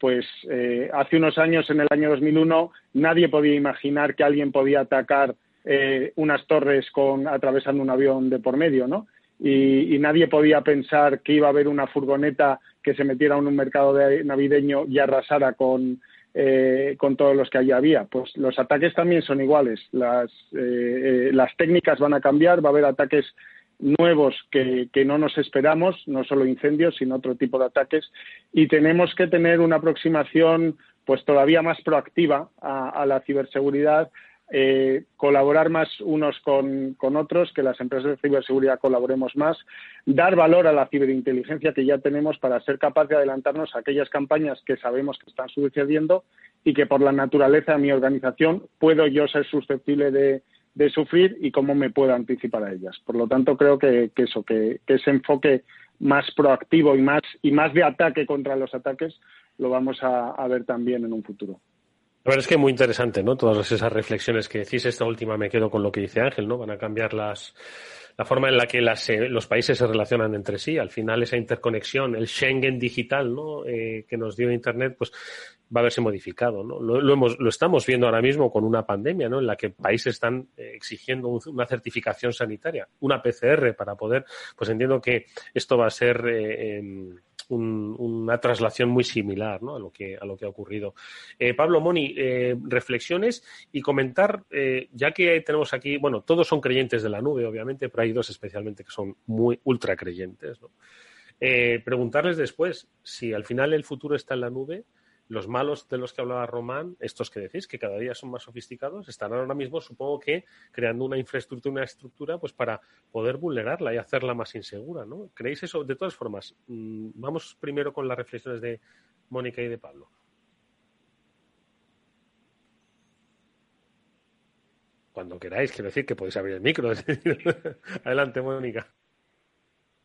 pues eh, hace unos años, en el año 2001, nadie podía imaginar que alguien podía atacar eh, unas torres con atravesando un avión de por medio, ¿no? Y, nadie podía pensar que iba a haber una furgoneta que se metiera en un mercado navideño y arrasara con, eh, con todos los que allí había. Pues los ataques también son iguales. Las, las técnicas van a cambiar, va a haber ataques nuevos que, no nos esperamos, no solo incendios, sino otro tipo de ataques, y tenemos que tener una aproximación pues todavía más proactiva a, la ciberseguridad, eh, colaborar más unos con, otros, que las empresas de ciberseguridad colaboremos más, dar valor a la ciberinteligencia que ya tenemos para ser capaz de adelantarnos a aquellas campañas que sabemos que están sucediendo y que por la naturaleza de mi organización puedo yo ser susceptible de, de sufrir y cómo me puedo anticipar a ellas. Por lo tanto, creo que, eso, que, ese enfoque más proactivo y más, y más de ataque contra los ataques lo vamos a, ver también en un futuro. La verdad es que muy interesante, ¿no? Todas esas reflexiones que decís. Esta última me quedo con lo que dice Ángel, ¿no? Van a cambiar las, la forma en la que las, eh, los países se relacionan entre sí. Al final, esa interconexión, el Schengen digital, ¿no? Eh, que nos dio Internet, pues va a verse modificado. ¿no? Lo, hemos, lo estamos viendo ahora mismo con una pandemia ¿no? en la que países están eh, exigiendo una certificación sanitaria, una PCR para poder, pues entiendo que esto va a ser eh, em, una traslación muy similar ¿no? a, lo que, a lo que ha ocurrido. Eh, Pablo Moni, eh, reflexiones y comentar, eh, ya que tenemos aquí, bueno, todos son creyentes de la nube, obviamente, pero hay dos especialmente que son muy ultra creyentes. ¿no? preguntarles después si al final el futuro está en la nube los malos de los que hablaba Román, estos que decís, que cada día son más sofisticados, están ahora mismo, supongo que, creando una infraestructura, una estructura, pues para poder vulnerarla y hacerla más insegura, ¿no? ¿Creéis eso? De todas formas, mm, vamos primero con las reflexiones de Mónica y de Pablo. Cuando queráis, quiero decir que podéis abrir el micro. Adelante, Mónica.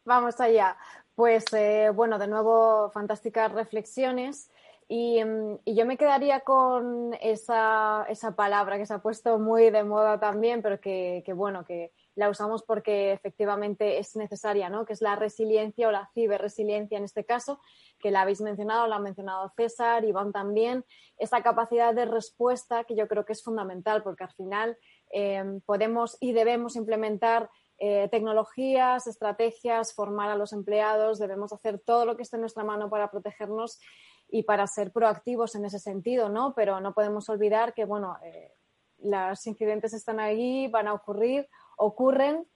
Vamos allá. Pues eh, bueno, de nuevo, fantásticas reflexiones. Mm, y, yo me quedaría con esa, esa, palabra que se ha puesto muy de moda también, pero que, bueno, que la usamos porque efectivamente es necesaria, ¿no? Que es la resiliencia o la ciberresiliencia en este caso, que la habéis mencionado, la ha mencionado César, Iván también, esa capacidad de respuesta que yo creo que es fundamental, porque al final em, podemos y debemos implementar eh, tecnologías, estrategias, formar a los empleados, debemos hacer todo lo que esté en nuestra mano para protegernos y para ser proactivos en ese sentido, ¿no? Pero no podemos olvidar que, bueno, eh, los incidentes están ahí, van a ocurrir, ocurren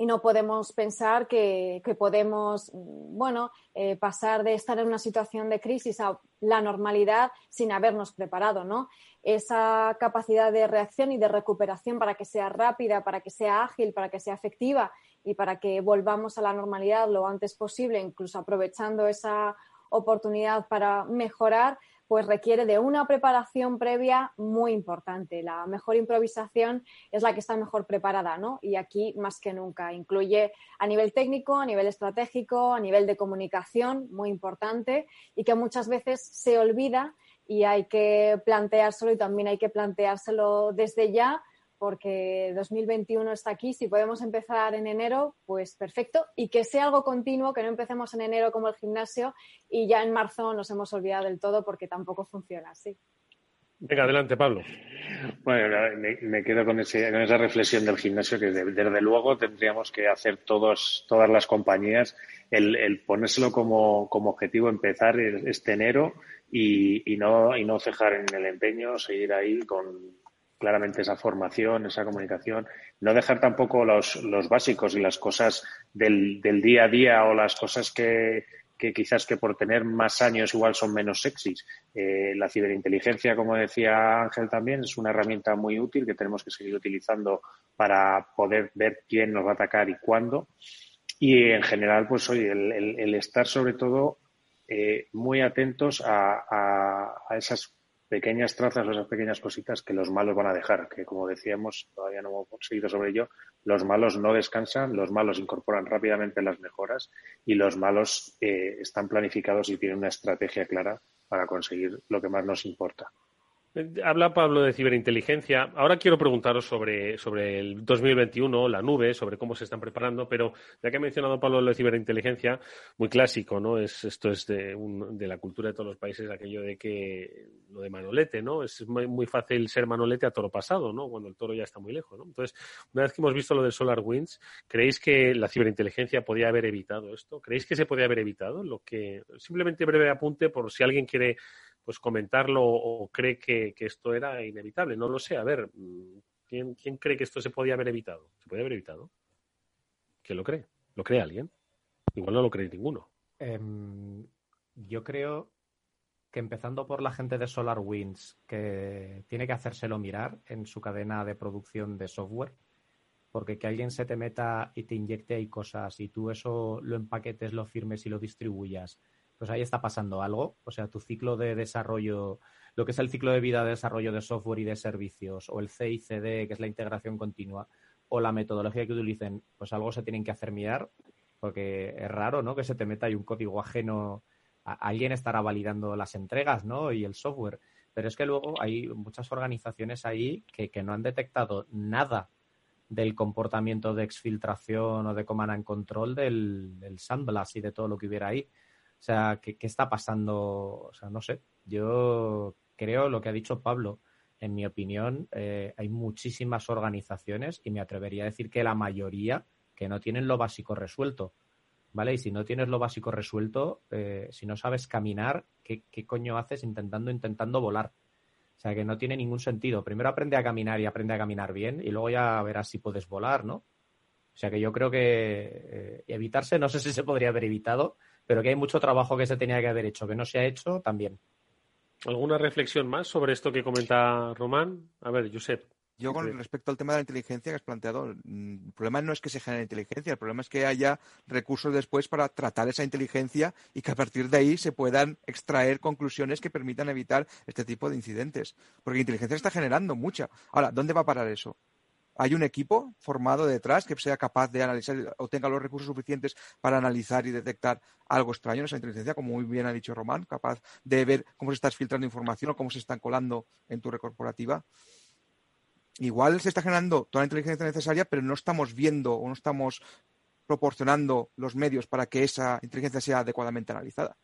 y no podemos pensar que, podemos, bueno, eh, pasar de estar en una situación de crisis a la normalidad sin habernos preparado, ¿no? Esa capacidad de reacción y de recuperación para que sea rápida, para que sea ágil, para que sea efectiva y para que volvamos a la normalidad lo antes posible, incluso aprovechando esa oportunidad para mejorar, pues requiere de una preparación previa muy importante. La mejor improvisación es la que está mejor preparada, ¿no? Y aquí más que nunca. Incluye a nivel técnico, a nivel estratégico, a nivel de comunicación, muy importante, y que muchas veces se olvida y hay que planteárselo y también hay que planteárselo desde ya porque 2021 está aquí. Si podemos empezar en enero, pues perfecto. Y que sea algo continuo, que no empecemos en enero como el gimnasio y ya en marzo nos hemos olvidado del todo porque tampoco funciona así. Venga, adelante, Pablo. Bueno, me, quedo con, esa reflexión del gimnasio que desde luego tendríamos que hacer todos, todas las compañías el, ponérselo como, objetivo empezar este enero y, no, y no cejar en el empeño, seguir ahí con, claramente esa formación, esa comunicación, no dejar tampoco los, los básicos y las cosas del, del, día a día o las cosas que, que, quizás que por tener más años igual son menos sexys. Eh, la ciberinteligencia, como decía Ángel también, es una herramienta muy útil que tenemos que seguir utilizando para poder ver quién nos va a atacar y cuándo. Y en general, pues hoy el, el, estar sobre todo eh, muy atentos a, a, a esas pequeñas trazas esas pequeñas cositas que los malos van a dejar, que como decíamos, todavía no hemos seguido sobre ello, los malos no descansan, los malos incorporan rápidamente las mejoras y los malos eh, están planificados y tienen una estrategia clara para conseguir lo que más nos importa. Habla Pablo de ciberinteligencia. Ahora quiero preguntaros sobre, sobre el 2021, la nube, sobre cómo se están preparando, pero ya que ha mencionado Pablo lo de ciberinteligencia, muy clásico, ¿no? Es, esto es de, de la cultura de todos los países, aquello de que lo de manolete, ¿no? Es muy, fácil ser manolete a toro pasado, ¿no? Cuando el toro ya está muy lejos, ¿no? Entonces, una vez que hemos visto lo del Solar Winds, ¿creéis que la ciberinteligencia podía haber evitado esto? ¿Creéis que se podía haber evitado? Lo que, simplemente breve apunte por si alguien quiere pues comentarlo o cree que, esto era inevitable. No lo sé. A ver, mm, ¿quién, ¿quién, cree que esto se podía haber evitado? ¿Se podía haber evitado? ¿Quién lo cree? ¿Lo cree alguien? Igual no lo cree ninguno. Em, yo creo que empezando por la gente de SolarWinds, que tiene que hacérselo mirar en su cadena de producción de software, porque que alguien se te meta y te inyecte ahí cosas y tú eso lo empaquetes, lo firmes y lo distribuyas pues ahí está pasando algo. O sea, tu ciclo de desarrollo, lo que es el ciclo de vida de desarrollo de software y de servicios, o el CICD, que es la integración continua, o la metodología que utilicen, pues algo se tienen que hacer mirar, porque es raro, ¿no? Que se te meta ahí un código ajeno. alguien estará validando las entregas, ¿no? Y el software. Pero es que luego hay muchas organizaciones ahí que, no han detectado nada del comportamiento de exfiltración o de command and control del, del sandblast y de todo lo que hubiera ahí. O sea, ¿qué, está pasando? O sea, no sé. Yo creo lo que ha dicho Pablo. En mi opinión, eh, hay muchísimas organizaciones y me atrevería a decir que la mayoría que no tienen lo básico resuelto. ¿vale? Y si no tienes lo básico resuelto, eh, si no sabes caminar, ¿qué, ¿qué, coño haces intentando, intentando volar? O sea, que no tiene ningún sentido. Primero aprende a caminar y aprende a caminar bien y luego ya verás si puedes volar, ¿no? O sea, que yo creo que eh, evitarse, no sé si se podría haber evitado, pero que hay mucho trabajo que se tenía que haber hecho, que no se ha hecho también. ¿Alguna reflexión más sobre esto que comenta Román? A ver, Josep. Yo con respecto al tema de la inteligencia que has planteado, mm, el problema no es que se genere inteligencia, el problema es que haya recursos después para tratar esa inteligencia y que a partir de ahí se puedan extraer conclusiones que permitan evitar este tipo de incidentes. Porque inteligencia está generando mucha. Ahora, ¿dónde va a parar eso? ¿Hay un equipo formado detrás que sea capaz de analizar o tenga los recursos suficientes para analizar y detectar algo extraño en esa inteligencia, como muy bien ha dicho Román, capaz de ver cómo se está filtrando información o cómo se están colando en tu red corporativa? igual se está generando toda la inteligencia necesaria, pero no estamos viendo o no estamos proporcionando los medios para que esa inteligencia sea adecuadamente analizada.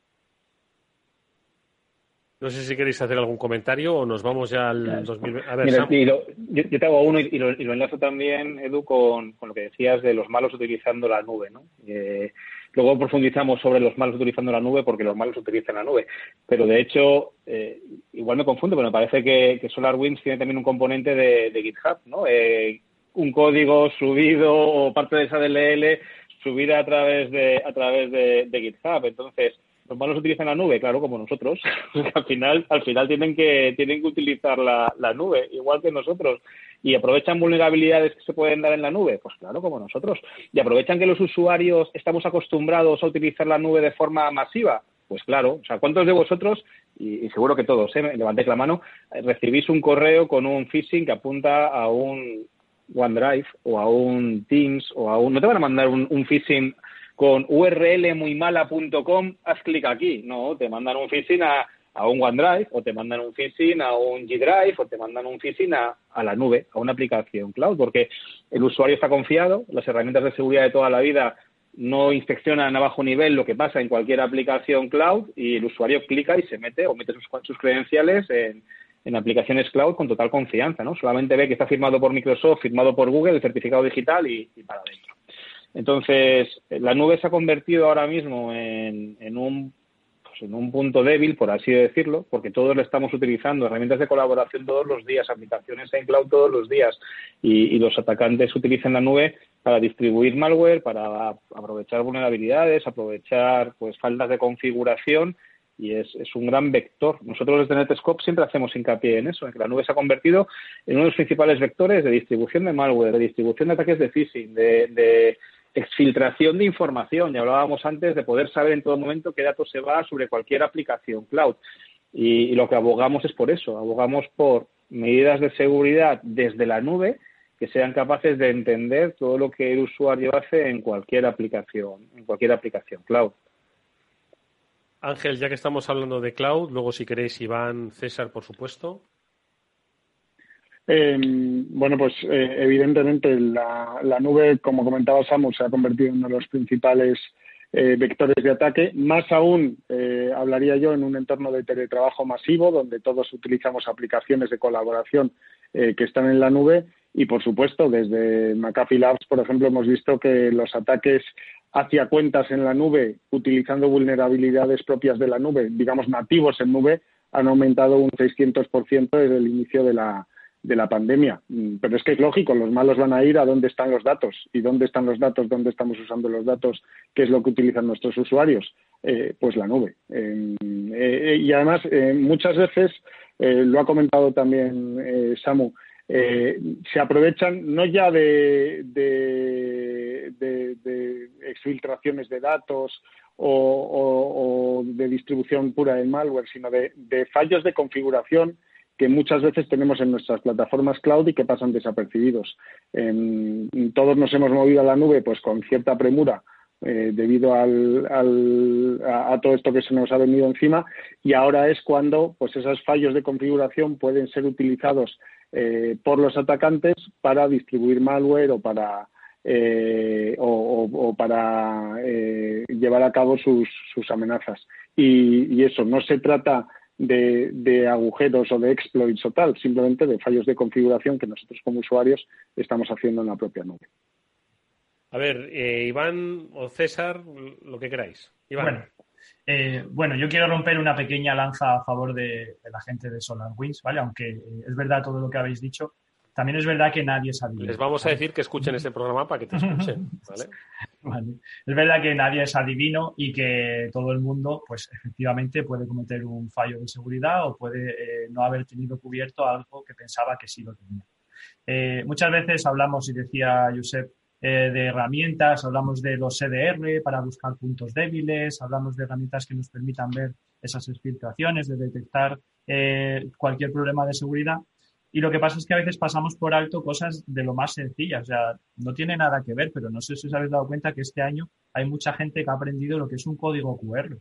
No sé si queréis hacer algún comentario o nos vamos ya al 2020. A ver, Mira, yo, te hago uno y, lo, enlazo también, Edu, con, con, lo que decías de los malos utilizando la nube. ¿no? Eh, Luego profundizamos sobre los malos utilizando la nube porque los malos utilizan la nube. Pero de hecho, eh, igual me confundo, pero me parece que, que SolarWinds tiene también un componente de, GitHub, ¿no? Eh, un código subido o parte de esa DLL subida a través de, a través de, GitHub. Entonces, los malos utilizan la nube, claro, como nosotros. al final, al final tienen que, tienen que utilizar la, la nube, igual que nosotros y aprovechan vulnerabilidades que se pueden dar en la nube? Pues claro, como nosotros. ¿Y aprovechan que los usuarios estamos acostumbrados a utilizar la nube de forma masiva? Pues claro, o sea, ¿cuántos de vosotros, y, seguro que todos, eh, levantéis la mano, recibís un correo con un phishing que apunta a un OneDrive o a un Teams o a un... No te van a mandar un phishing con urlmuymala.com, haz clic aquí. No, te mandan un phishing a a un OneDrive o te mandan un phishing a un G Drive o te mandan un phishing a, la nube, a una aplicación cloud, porque el usuario está confiado, las herramientas de seguridad de toda la vida no inspeccionan a bajo nivel lo que pasa en cualquier aplicación cloud y el usuario clica y se mete o mete sus, sus credenciales en, en aplicaciones cloud con total confianza, ¿no? Solamente ve que está firmado por Microsoft, firmado por Google, el certificado digital y, para adentro. Entonces, la nube se ha convertido ahora mismo en, en un pues, en un punto débil, por así decirlo, porque todos lo estamos utilizando, herramientas de colaboración todos los días, aplicaciones en cloud todos los días, y, los atacantes utilizan la nube para distribuir malware, para aprovechar vulnerabilidades, aprovechar pues faltas de configuración y es, un gran vector. Nosotros desde Netscope siempre hacemos hincapié en eso, en que la nube se ha convertido en uno de los principales vectores de distribución de malware, de distribución de ataques de phishing, de exfiltración de información. Ya hablábamos antes de poder saber en todo momento qué datos se va sobre cualquier aplicación cloud. Y, lo que abogamos es por eso, abogamos por medidas de seguridad desde la nube que sean capaces de entender todo lo que el usuario hace en cualquier aplicación, en cualquier aplicación cloud. Ángel, ya que estamos hablando de cloud, luego si queréis Iván, César, por supuesto. Eh, bueno, pues eh, evidentemente la, nube, como comentaba Samu, se ha convertido en uno de los principales eh, vectores de ataque. Más aún, eh, hablaría yo, en un entorno de teletrabajo masivo, donde todos utilizamos aplicaciones de colaboración que están en la nube. Y, por supuesto, desde McAfee Labs, por ejemplo, hemos visto que los ataques hacia cuentas en la nube, utilizando vulnerabilidades propias de la nube, digamos nativos en nube, han aumentado un 600% desde el inicio de la, de la pandemia. Mm, pero es que es lógico, los malos van a ir a dónde están los datos. ¿Y dónde están los datos? ¿Dónde estamos usando los datos? ¿Qué es lo que utilizan nuestros usuarios? Eh, pues la nube. Eh, eh, y además, muchas veces, lo ha comentado también Samu, se aprovechan no ya de, de, exfiltraciones de datos o, o, de distribución pura de malware, sino de fallos de configuración que muchas veces tenemos en nuestras plataformas cloud y que pasan desapercibidos. todos nos hemos movido a la nube pues con cierta premura eh, debido al, a, todo esto que se nos ha venido encima y ahora es cuando pues esos fallos de configuración pueden ser utilizados eh, por los atacantes para distribuir malware o para eh, o, para llevar a cabo sus, sus amenazas. y, eso no se trata de, agujeros o de exploits o tal, simplemente de fallos de configuración que nosotros como usuarios estamos haciendo en la propia nube. A ver, eh, Iván o César, lo que queráis. Iván. Bueno, eh, bueno, yo quiero romper una pequeña lanza a favor de, la gente de SolarWinds, ¿vale? Aunque eh, es verdad todo lo que habéis dicho, también es verdad que nadie es adivino. Les vamos a decir que escuchen este programa para que te escuchen, ¿vale? Es verdad que nadie es adivino y que todo el mundo, pues efectivamente puede cometer un fallo de seguridad o puede eh, no haber tenido cubierto algo que pensaba que sí lo tenía. muchas veces hablamos, y decía Josep, eh, de herramientas, hablamos de los CDR para buscar puntos débiles, hablamos de herramientas que nos permitan ver esas filtraciones, de detectar eh, cualquier problema de seguridad. Y lo que pasa es que a veces pasamos por alto cosas de lo más sencillas. O sea, no tiene nada que ver, pero no sé si os habéis dado cuenta que este año hay mucha gente que ha aprendido lo que es un código QR.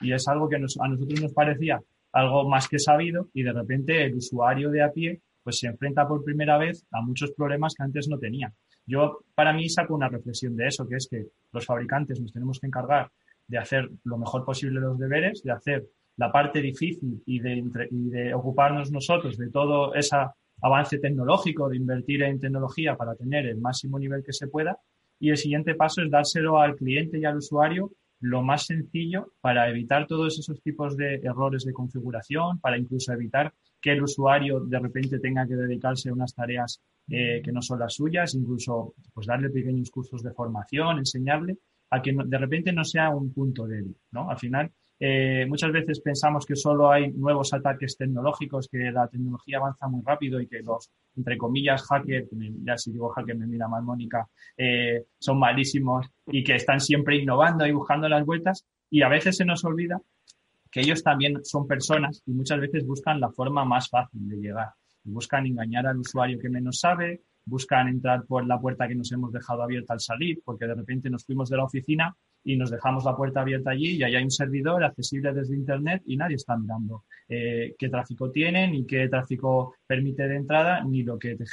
Y es algo que a nosotros nos parecía algo más que sabido y de repente el usuario de a pie pues se enfrenta por primera vez a muchos problemas que antes no tenía. Yo, para mí, saco una reflexión de eso, que es que los fabricantes nos tenemos que encargar de hacer lo mejor posible los deberes, de hacer la parte difícil y de, ocuparnos nosotros de todo ese avance tecnológico, de invertir en tecnología para tener el máximo nivel que se pueda. Y el siguiente paso es dárselo al cliente y al usuario lo más sencillo para evitar todos esos tipos de errores de configuración, para incluso evitar que el usuario de repente tenga que dedicarse a unas tareas eh, que no son las suyas, incluso pues darle pequeños cursos de formación, enseñarle a que de repente no sea un punto débil, ¿no? Al final, eh, muchas veces pensamos que solo hay nuevos ataques tecnológicos, que la tecnología avanza muy rápido y que los, entre comillas, hackers, ya si digo hacker me mira mal Mónica, eh, son malísimos y que están siempre innovando y buscando las vueltas. Y a veces se nos olvida que ellos también son personas y muchas veces buscan la forma más fácil de llegar. Buscan engañar al usuario que menos sabe, buscan entrar por la puerta que nos hemos dejado abierta al salir, porque de repente nos fuimos de la oficina y nos dejamos la puerta abierta allí y ahí hay un servidor accesible desde Internet y nadie está mirando eh, qué tráfico tiene, ni qué tráfico permite de entrada, ni lo que, te,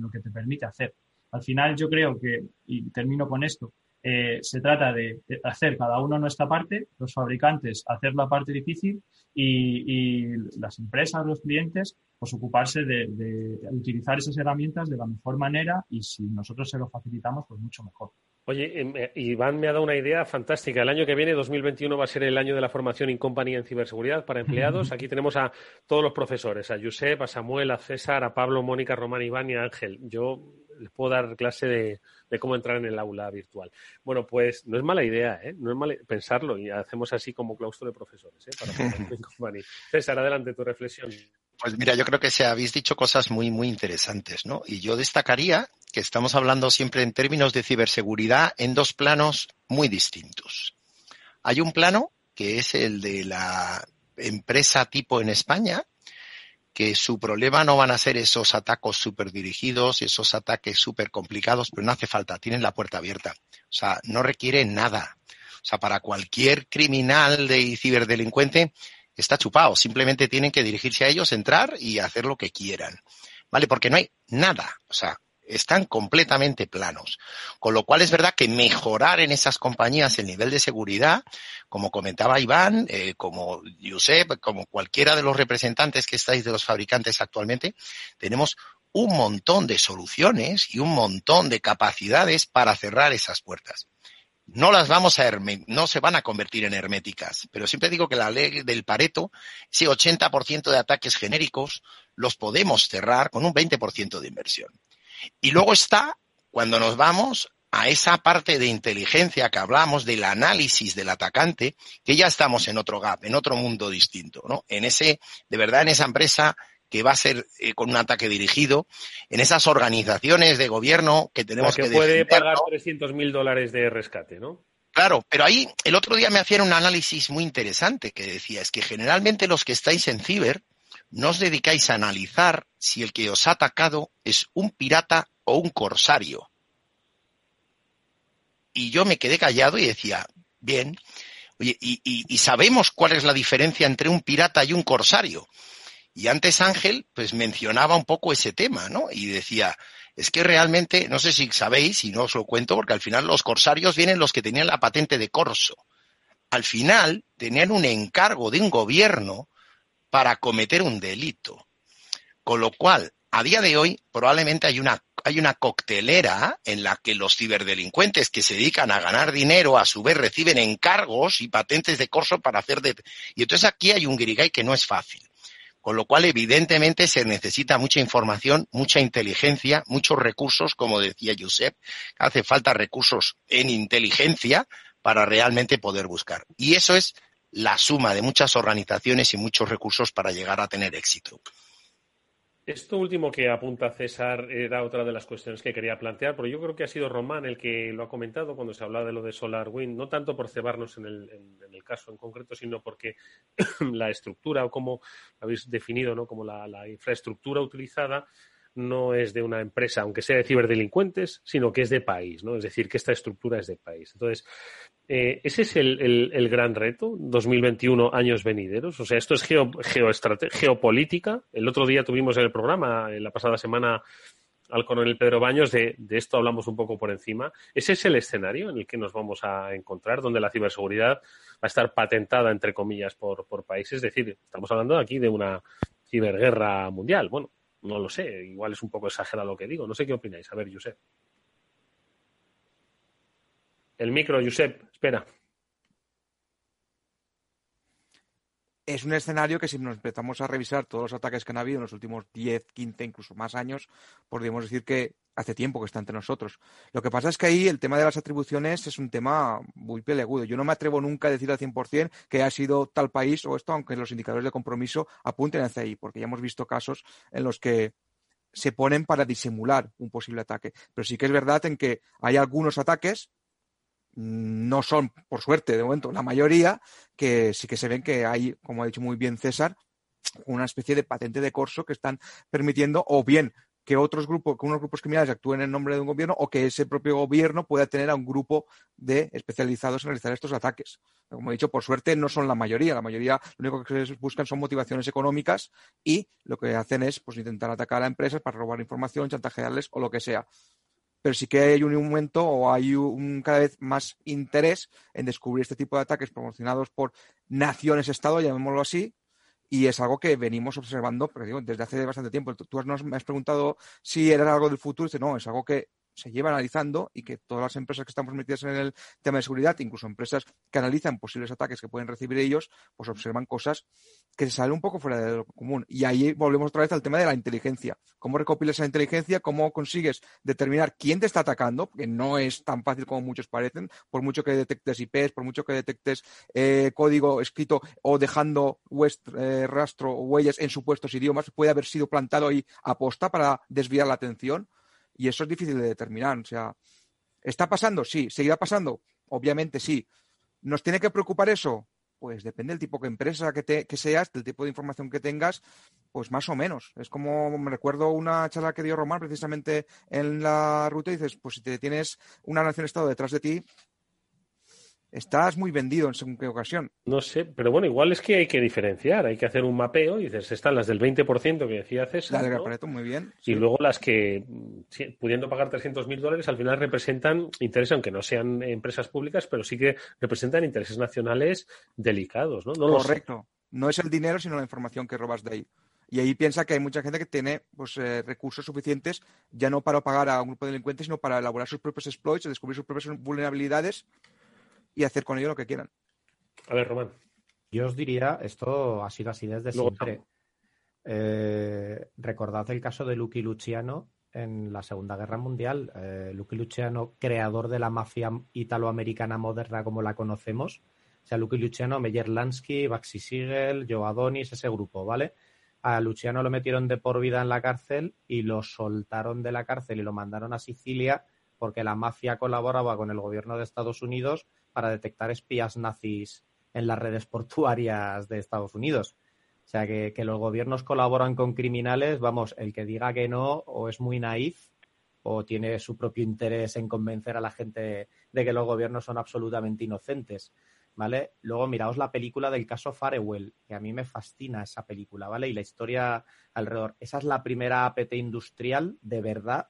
lo que te permite hacer. Al final yo creo que, y termino con esto, eh, se trata de hacer cada uno nuestra parte, los fabricantes hacer la parte difícil y, las empresas, los clientes, pues ocuparse de, utilizar esas herramientas de la mejor manera y si nosotros se lo facilitamos, pues mucho mejor. Oye, em, eh, Iván me ha dado una idea fantástica. El año que viene, 2021, va a ser el año de la formación in company en ciberseguridad para empleados. Aquí tenemos a todos los profesores, a Josep, a Samuel, a César, a Pablo, Mónica, Román, Iván y a Ángel. Yo les puedo dar clase de, cómo entrar en el aula virtual. Bueno, pues no es mala idea, ¿eh? No es mal pensarlo y hacemos así como claustro de profesores, ¿eh? Para César, adelante tu reflexión. Pues mira, yo creo que se habéis dicho cosas muy, muy interesantes, ¿no? Y yo destacaría que estamos hablando siempre en términos de ciberseguridad en dos planos muy distintos. Hay un plano que es el de la empresa tipo en España, que su problema no van a ser esos atacos súper dirigidos, esos ataques súper complicados, pero no hace falta, tienen la puerta abierta. O sea, no requiere nada. O sea, para cualquier criminal de ciberdelincuente está chupado. Simplemente tienen que dirigirse a ellos, entrar y hacer lo que quieran. ¿Vale? Porque no hay nada. O sea, están completamente planos. Con lo cual es verdad que mejorar en esas compañías el nivel de seguridad, como comentaba Iván, eh, como Josep, como cualquiera de los representantes que estáis de los fabricantes actualmente, tenemos un montón de soluciones y un montón de capacidades para cerrar esas puertas. No las vamos a no se van a convertir en herméticas, pero siempre digo que la ley del Pareto, ese 80% de ataques genéricos, los podemos cerrar con un 20% de inversión. Y luego está cuando nos vamos a esa parte de inteligencia que hablamos del análisis del atacante, que ya estamos en otro gap, en otro mundo distinto, ¿no? En ese, de verdad, en esa empresa que va a ser eh, con un ataque dirigido, en esas organizaciones de gobierno que tenemos que, que puede pagar 300 mil dólares de rescate, ¿no? Claro, pero ahí el otro día me hacían un análisis muy interesante que decía, es que generalmente los que estáis en ciber no os dedicáis a analizar si el que os ha atacado es un pirata o un corsario. Y yo me quedé callado y decía, bien, oye, y, sabemos cuál es la diferencia entre un pirata y un corsario. Y antes Ángel, pues mencionaba un poco ese tema, ¿no? Y decía, es que realmente, no sé si sabéis, y no os lo cuento, porque al final los corsarios vienen los que tenían la patente de corso. Al final tenían un encargo de un gobierno para cometer un delito. Con lo cual, a día de hoy, probablemente hay una hay una coctelera en la que los ciberdelincuentes que se dedican a ganar dinero a su vez reciben encargos y patentes de corso para hacer de... Y entonces aquí hay un guirigay que no es fácil. Con lo cual, evidentemente, se necesita mucha información, mucha inteligencia, muchos recursos, como decía Josep, hace falta recursos en inteligencia para realmente poder buscar. Y eso es la suma de muchas organizaciones y muchos recursos para llegar a tener éxito. Esto último que apunta César era otra de las cuestiones que quería plantear, porque yo creo que ha sido Román el que lo ha comentado cuando se hablaba de lo de SolarWind, no tanto por cebarnos en el, en, el caso en concreto, sino porque la estructura o como habéis definido, ¿no? como la, la infraestructura utilizada no es de una empresa, aunque sea de ciberdelincuentes, sino que es de país, ¿no? Es decir, que esta estructura es de país. Entonces, eh, ese es el, gran reto, 2021, años venideros. O sea, esto es geo, geopolítica. El otro día tuvimos en el programa, en la pasada semana, al coronel Pedro Baños, de, esto hablamos un poco por encima. Ese es el escenario en el que nos vamos a encontrar, donde la ciberseguridad va a estar patentada, entre comillas, por, por países. Es decir, estamos hablando aquí de una ciberguerra mundial. Bueno, no lo sé, igual es un poco exagerado lo que digo. No sé qué opináis. A ver, Josep. El micro, Josep, espera. Es un escenario que si nos empezamos a revisar todos los ataques que han habido en los últimos 10, 15, incluso más años, podríamos decir que hace tiempo que está entre nosotros. Lo que pasa es que ahí el tema de las atribuciones es un tema muy peleagudo. Yo no me atrevo nunca a decir al 100% que ha sido tal país o esto, aunque los indicadores de compromiso apunten hacia ahí, porque ya hemos visto casos en los que se ponen para disimular un posible ataque. Pero sí que es verdad en que hay algunos ataques no son, por suerte, de momento, la mayoría, que sí que se ven que hay, como ha dicho muy bien César, una especie de patente de corso que están permitiendo o bien que otros grupos, que unos grupos criminales actúen en nombre de un gobierno o que ese propio gobierno pueda tener a un grupo de especializados en realizar estos ataques. Como he dicho, por suerte no son la mayoría. La mayoría lo único que buscan son motivaciones económicas y lo que hacen es pues, intentar atacar a empresas para robar información, chantajearles o lo que sea. Pero sí que hay un momento o hay un cada vez más interés en descubrir este tipo de ataques promocionados por naciones-estado, llamémoslo así, y es algo que venimos observando desde hace bastante tiempo. Tú, nos, me has preguntado si era algo del futuro, dice, no, es algo que se lleva analizando y que todas las empresas que estamos metidas en el tema de seguridad, incluso empresas que analizan posibles ataques que pueden recibir ellos, pues observan cosas que se salen un poco fuera de lo común. Y ahí volvemos otra vez al tema de la inteligencia. ¿Cómo recopilas esa inteligencia? ¿Cómo consigues determinar quién te está atacando? Que no es tan fácil como muchos parecen, por mucho que detectes IPs, por mucho que detectes eh, código escrito o dejando eh, rastro o huellas en supuestos idiomas, puede haber sido plantado ahí aposta para desviar la atención. Y eso es difícil de determinar. O sea, ¿está pasando? Sí. ¿Seguirá pasando? Obviamente sí. ¿Nos tiene que preocupar eso? Pues depende del tipo de empresa que, te, que seas, del tipo de información que tengas, pues más o menos. Es como me recuerdo una charla que dio Román precisamente en la ruta dices, pues si te tienes una nación-estado detrás de ti, estás muy vendido en según qué ocasión. No sé, pero bueno, igual es que hay que diferenciar, hay que hacer un mapeo y dices, están las del 20% que decía César. La muy bien. Y luego las que, pudiendo pagar 300 mil dólares, al final representan intereses, aunque no sean empresas públicas, pero sí que representan intereses nacionales delicados, ¿no? Correcto. No es el dinero, sino la información que robas de ahí. Y ahí piensa que hay mucha gente que tiene pues, eh, recursos suficientes ya no para pagar a un grupo de delincuentes, sino para elaborar sus propios exploits, descubrir sus propias vulnerabilidades y hacer con ello lo que quieran. A ver, Román. Yo os diría, esto ha sido así desde siempre. Eh, recordad el caso de Lucky Luciano en la Segunda Guerra Mundial. Eh, Lucky Luciano, creador de la mafia italoamericana moderna como la conocemos. O sea, Lucky Luciano, Meyer Lansky, Baxi Siegel, Joe Adonis, ese grupo, ¿vale? A Luciano lo metieron de por vida en la cárcel y lo soltaron de la cárcel y lo mandaron a Sicilia porque la mafia colaboraba con el gobierno de Estados Unidos para detectar espías nazis en las redes portuarias de Estados Unidos. O sea, que, los gobiernos colaboran con criminales, vamos, el que diga que no o es muy naif o tiene su propio interés en convencer a la gente de que los gobiernos son absolutamente inocentes, ¿vale? Luego miraos la película del caso Farewell, que a mí me fascina esa película, ¿vale? Y la historia alrededor. Esa es la primera APT industrial de verdad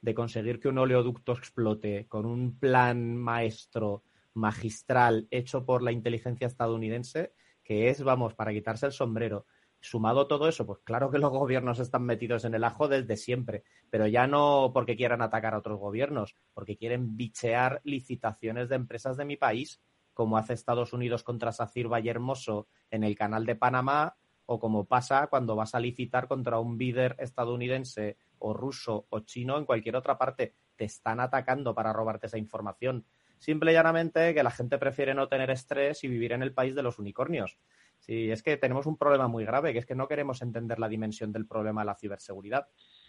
de conseguir que un oleoducto explote con un plan maestro magistral hecho por la inteligencia estadounidense, que es, vamos, para quitarse el sombrero. Sumado todo eso, pues claro que los gobiernos están metidos en el ajo desde siempre, pero ya no porque quieran atacar a otros gobiernos, porque quieren bichear licitaciones de empresas de mi país, como hace Estados Unidos contra Sacir Valle Hermoso en el canal de Panamá, o como pasa cuando vas a licitar contra un bidder estadounidense o ruso o chino en cualquier otra parte. Te están atacando para robarte esa información. Simple y llanamente que la gente prefiere no tener estrés y vivir en el país de los unicornios. Sí, es que tenemos un problema muy grave, que es que no queremos entender la dimensión del problema de la ciberseguridad.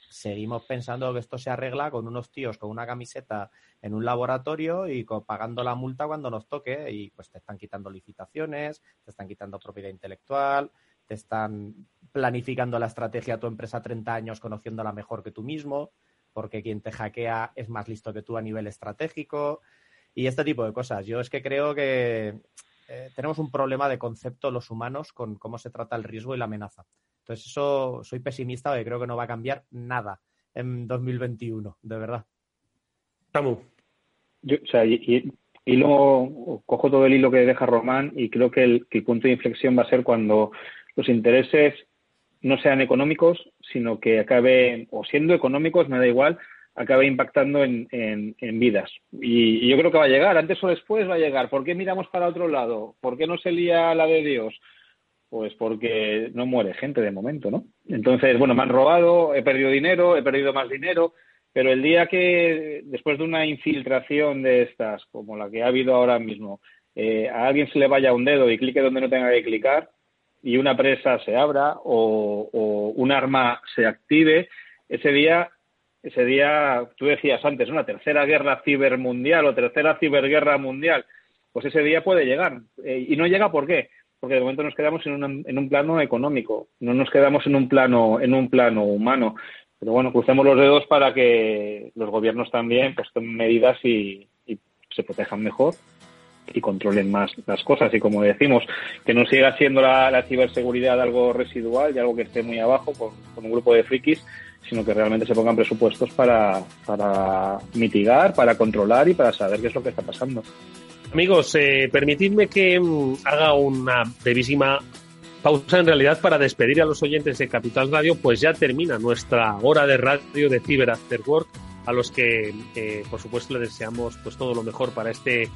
Seguimos pensando que esto se arregla con unos tíos con una camiseta en un laboratorio y pagando la multa cuando nos toque y pues te están quitando licitaciones, te están quitando propiedad intelectual, te están planificando la estrategia a tu empresa 30 años conociéndola mejor que tú mismo, porque quien te hackea es más listo que tú a nivel estratégico y este tipo de cosas. Yo es que creo que eh, tenemos un problema de concepto los humanos con cómo se trata el riesgo y la amenaza. Entonces, eso soy pesimista porque creo que no va a cambiar nada en 2021, de verdad. Samu. Yo, o sea, y, cojo todo el hilo que deja Román y creo que el, que el punto de inflexión va a ser cuando los intereses no sean económicos, sino que acabe, o siendo económicos, me da igual, acabe impactando en, en, vidas. Y, yo creo que va a llegar, antes o después va a llegar. ¿Por qué miramos para otro lado? ¿Por qué no se lía la de Dios? Pues porque no muere gente de momento, ¿no? Entonces, bueno, me han robado, he perdido dinero, he perdido más dinero, pero el día que, después de una infiltración de estas, como la que ha habido ahora mismo, eh, a alguien se le vaya un dedo y clique donde no tenga que clicar, y una presa se abra o un arma se active, ese día ese día, tú decías antes, una tercera guerra cibermundial o tercera ciberguerra mundial, pues ese día puede llegar. Eh, y no llega ¿por qué? Porque de momento nos quedamos en, en, un plano económico, no nos quedamos en un plano, en un plano humano. Pero bueno, crucemos los dedos para que los gobiernos también pues, tomen medidas y, se protejan mejor y controlen más las cosas. Y como decimos, que no siga siendo la, ciberseguridad algo residual y algo que esté muy abajo con, con un grupo de frikis, sino que realmente se pongan presupuestos para, para mitigar, para controlar y para saber qué es lo que está pasando. Amigos, eh, permitidme que mm, haga una brevísima pausa en realidad para despedir a los oyentes de Capital Radio, pues ya termina nuestra hora de radio de Cyber After Work, a los que eh, por supuesto les deseamos pues todo lo mejor para este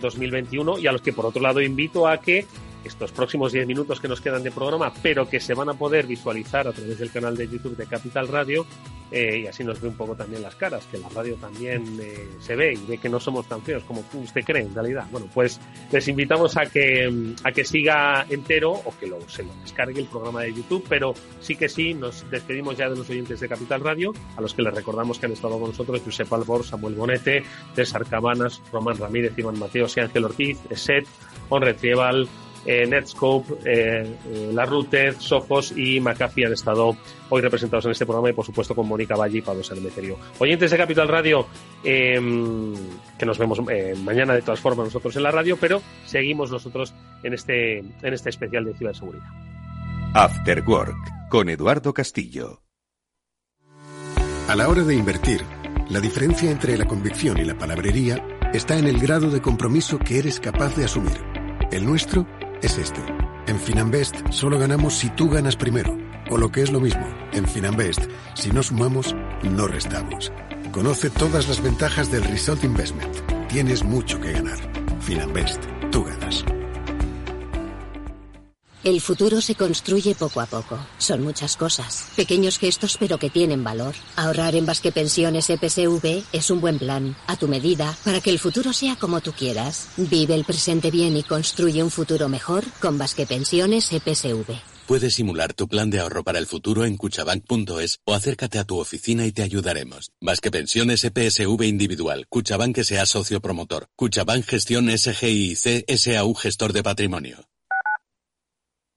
2021 eh, y a los que por otro lado invito a que estos próximos 10 minutos que nos quedan de programa, pero que se van a poder visualizar a través del canal de YouTube de Capital Radio eh, y así nos ve un poco también las caras, que la radio también eh, se ve y ve que no somos tan feos como usted cree en realidad. Bueno, pues les invitamos a que, a que siga entero o que lo, se lo descargue el programa de YouTube, pero sí que sí, nos despedimos ya de los oyentes de Capital Radio, a los que les recordamos que han estado con nosotros Josep Albor, Samuel Bonete, César Cabanas, Román Ramírez, Iván Mateos y Ángel Ortiz, Eset, Onre Trieval, eh, Netscope, eh, eh, La Rute, Sophos y McAfee han estado hoy representados en este programa y por supuesto con Mónica Valle y Pablo Sanemeterio. Oyentes de Capital Radio, em, que nos vemos mañana de todas formas nosotros en la radio, pero seguimos nosotros en este, en este especial de ciberseguridad. After Work con Eduardo Castillo. A la hora de invertir, la diferencia entre la convicción y la palabrería está en el grado de compromiso que eres capaz de asumir. El nuestro es este. En Finanbest solo ganamos si tú ganas primero. O lo que es lo mismo, en Finanbest, si no sumamos, no restamos. Conoce todas las ventajas del Result Investment. Tienes mucho que ganar. Finanbest, tú ganas. El futuro se construye poco a poco. Son muchas cosas. Pequeños gestos pero que tienen valor. Ahorrar en Basque Pensiones EPSV es un buen plan. A tu medida, para que el futuro sea como tú quieras. Vive el presente bien y construye un futuro mejor con Basque Pensiones EPSV. Puedes simular tu plan de ahorro para el futuro en cuchabank.es o acércate a tu oficina y te ayudaremos. Basque Pensiones EPSV Individual. Cuchabank sea socio promotor. Cuchabank Gestión SGIC SAU Gestor de Patrimonio.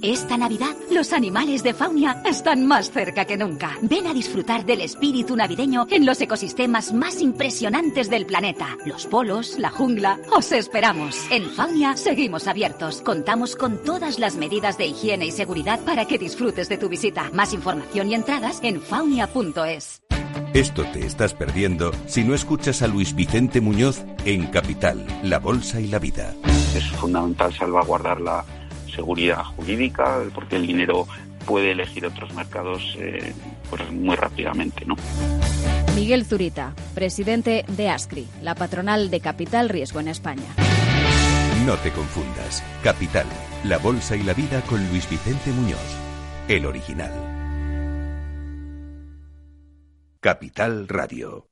Esta Navidad, los animales de Faunia están más cerca que nunca. Ven a disfrutar del espíritu navideño en los ecosistemas más impresionantes del planeta. Los polos, la jungla. Os esperamos. En Faunia seguimos abiertos. Contamos con todas las medidas de higiene y seguridad para que disfrutes de tu visita. Más información y entradas en faunia.es. Esto te estás perdiendo si no escuchas a Luis Vicente Muñoz en Capital, La Bolsa y la Vida. Es fundamental salvaguardar la seguridad jurídica porque el dinero puede elegir otros mercados eh, pues muy rápidamente. ¿no? Miguel Zurita, presidente de ASCRI, la patronal de Capital Riesgo en España. No te confundas. Capital, la Bolsa y la Vida con Luis Vicente Muñoz, el original. Capital Radio.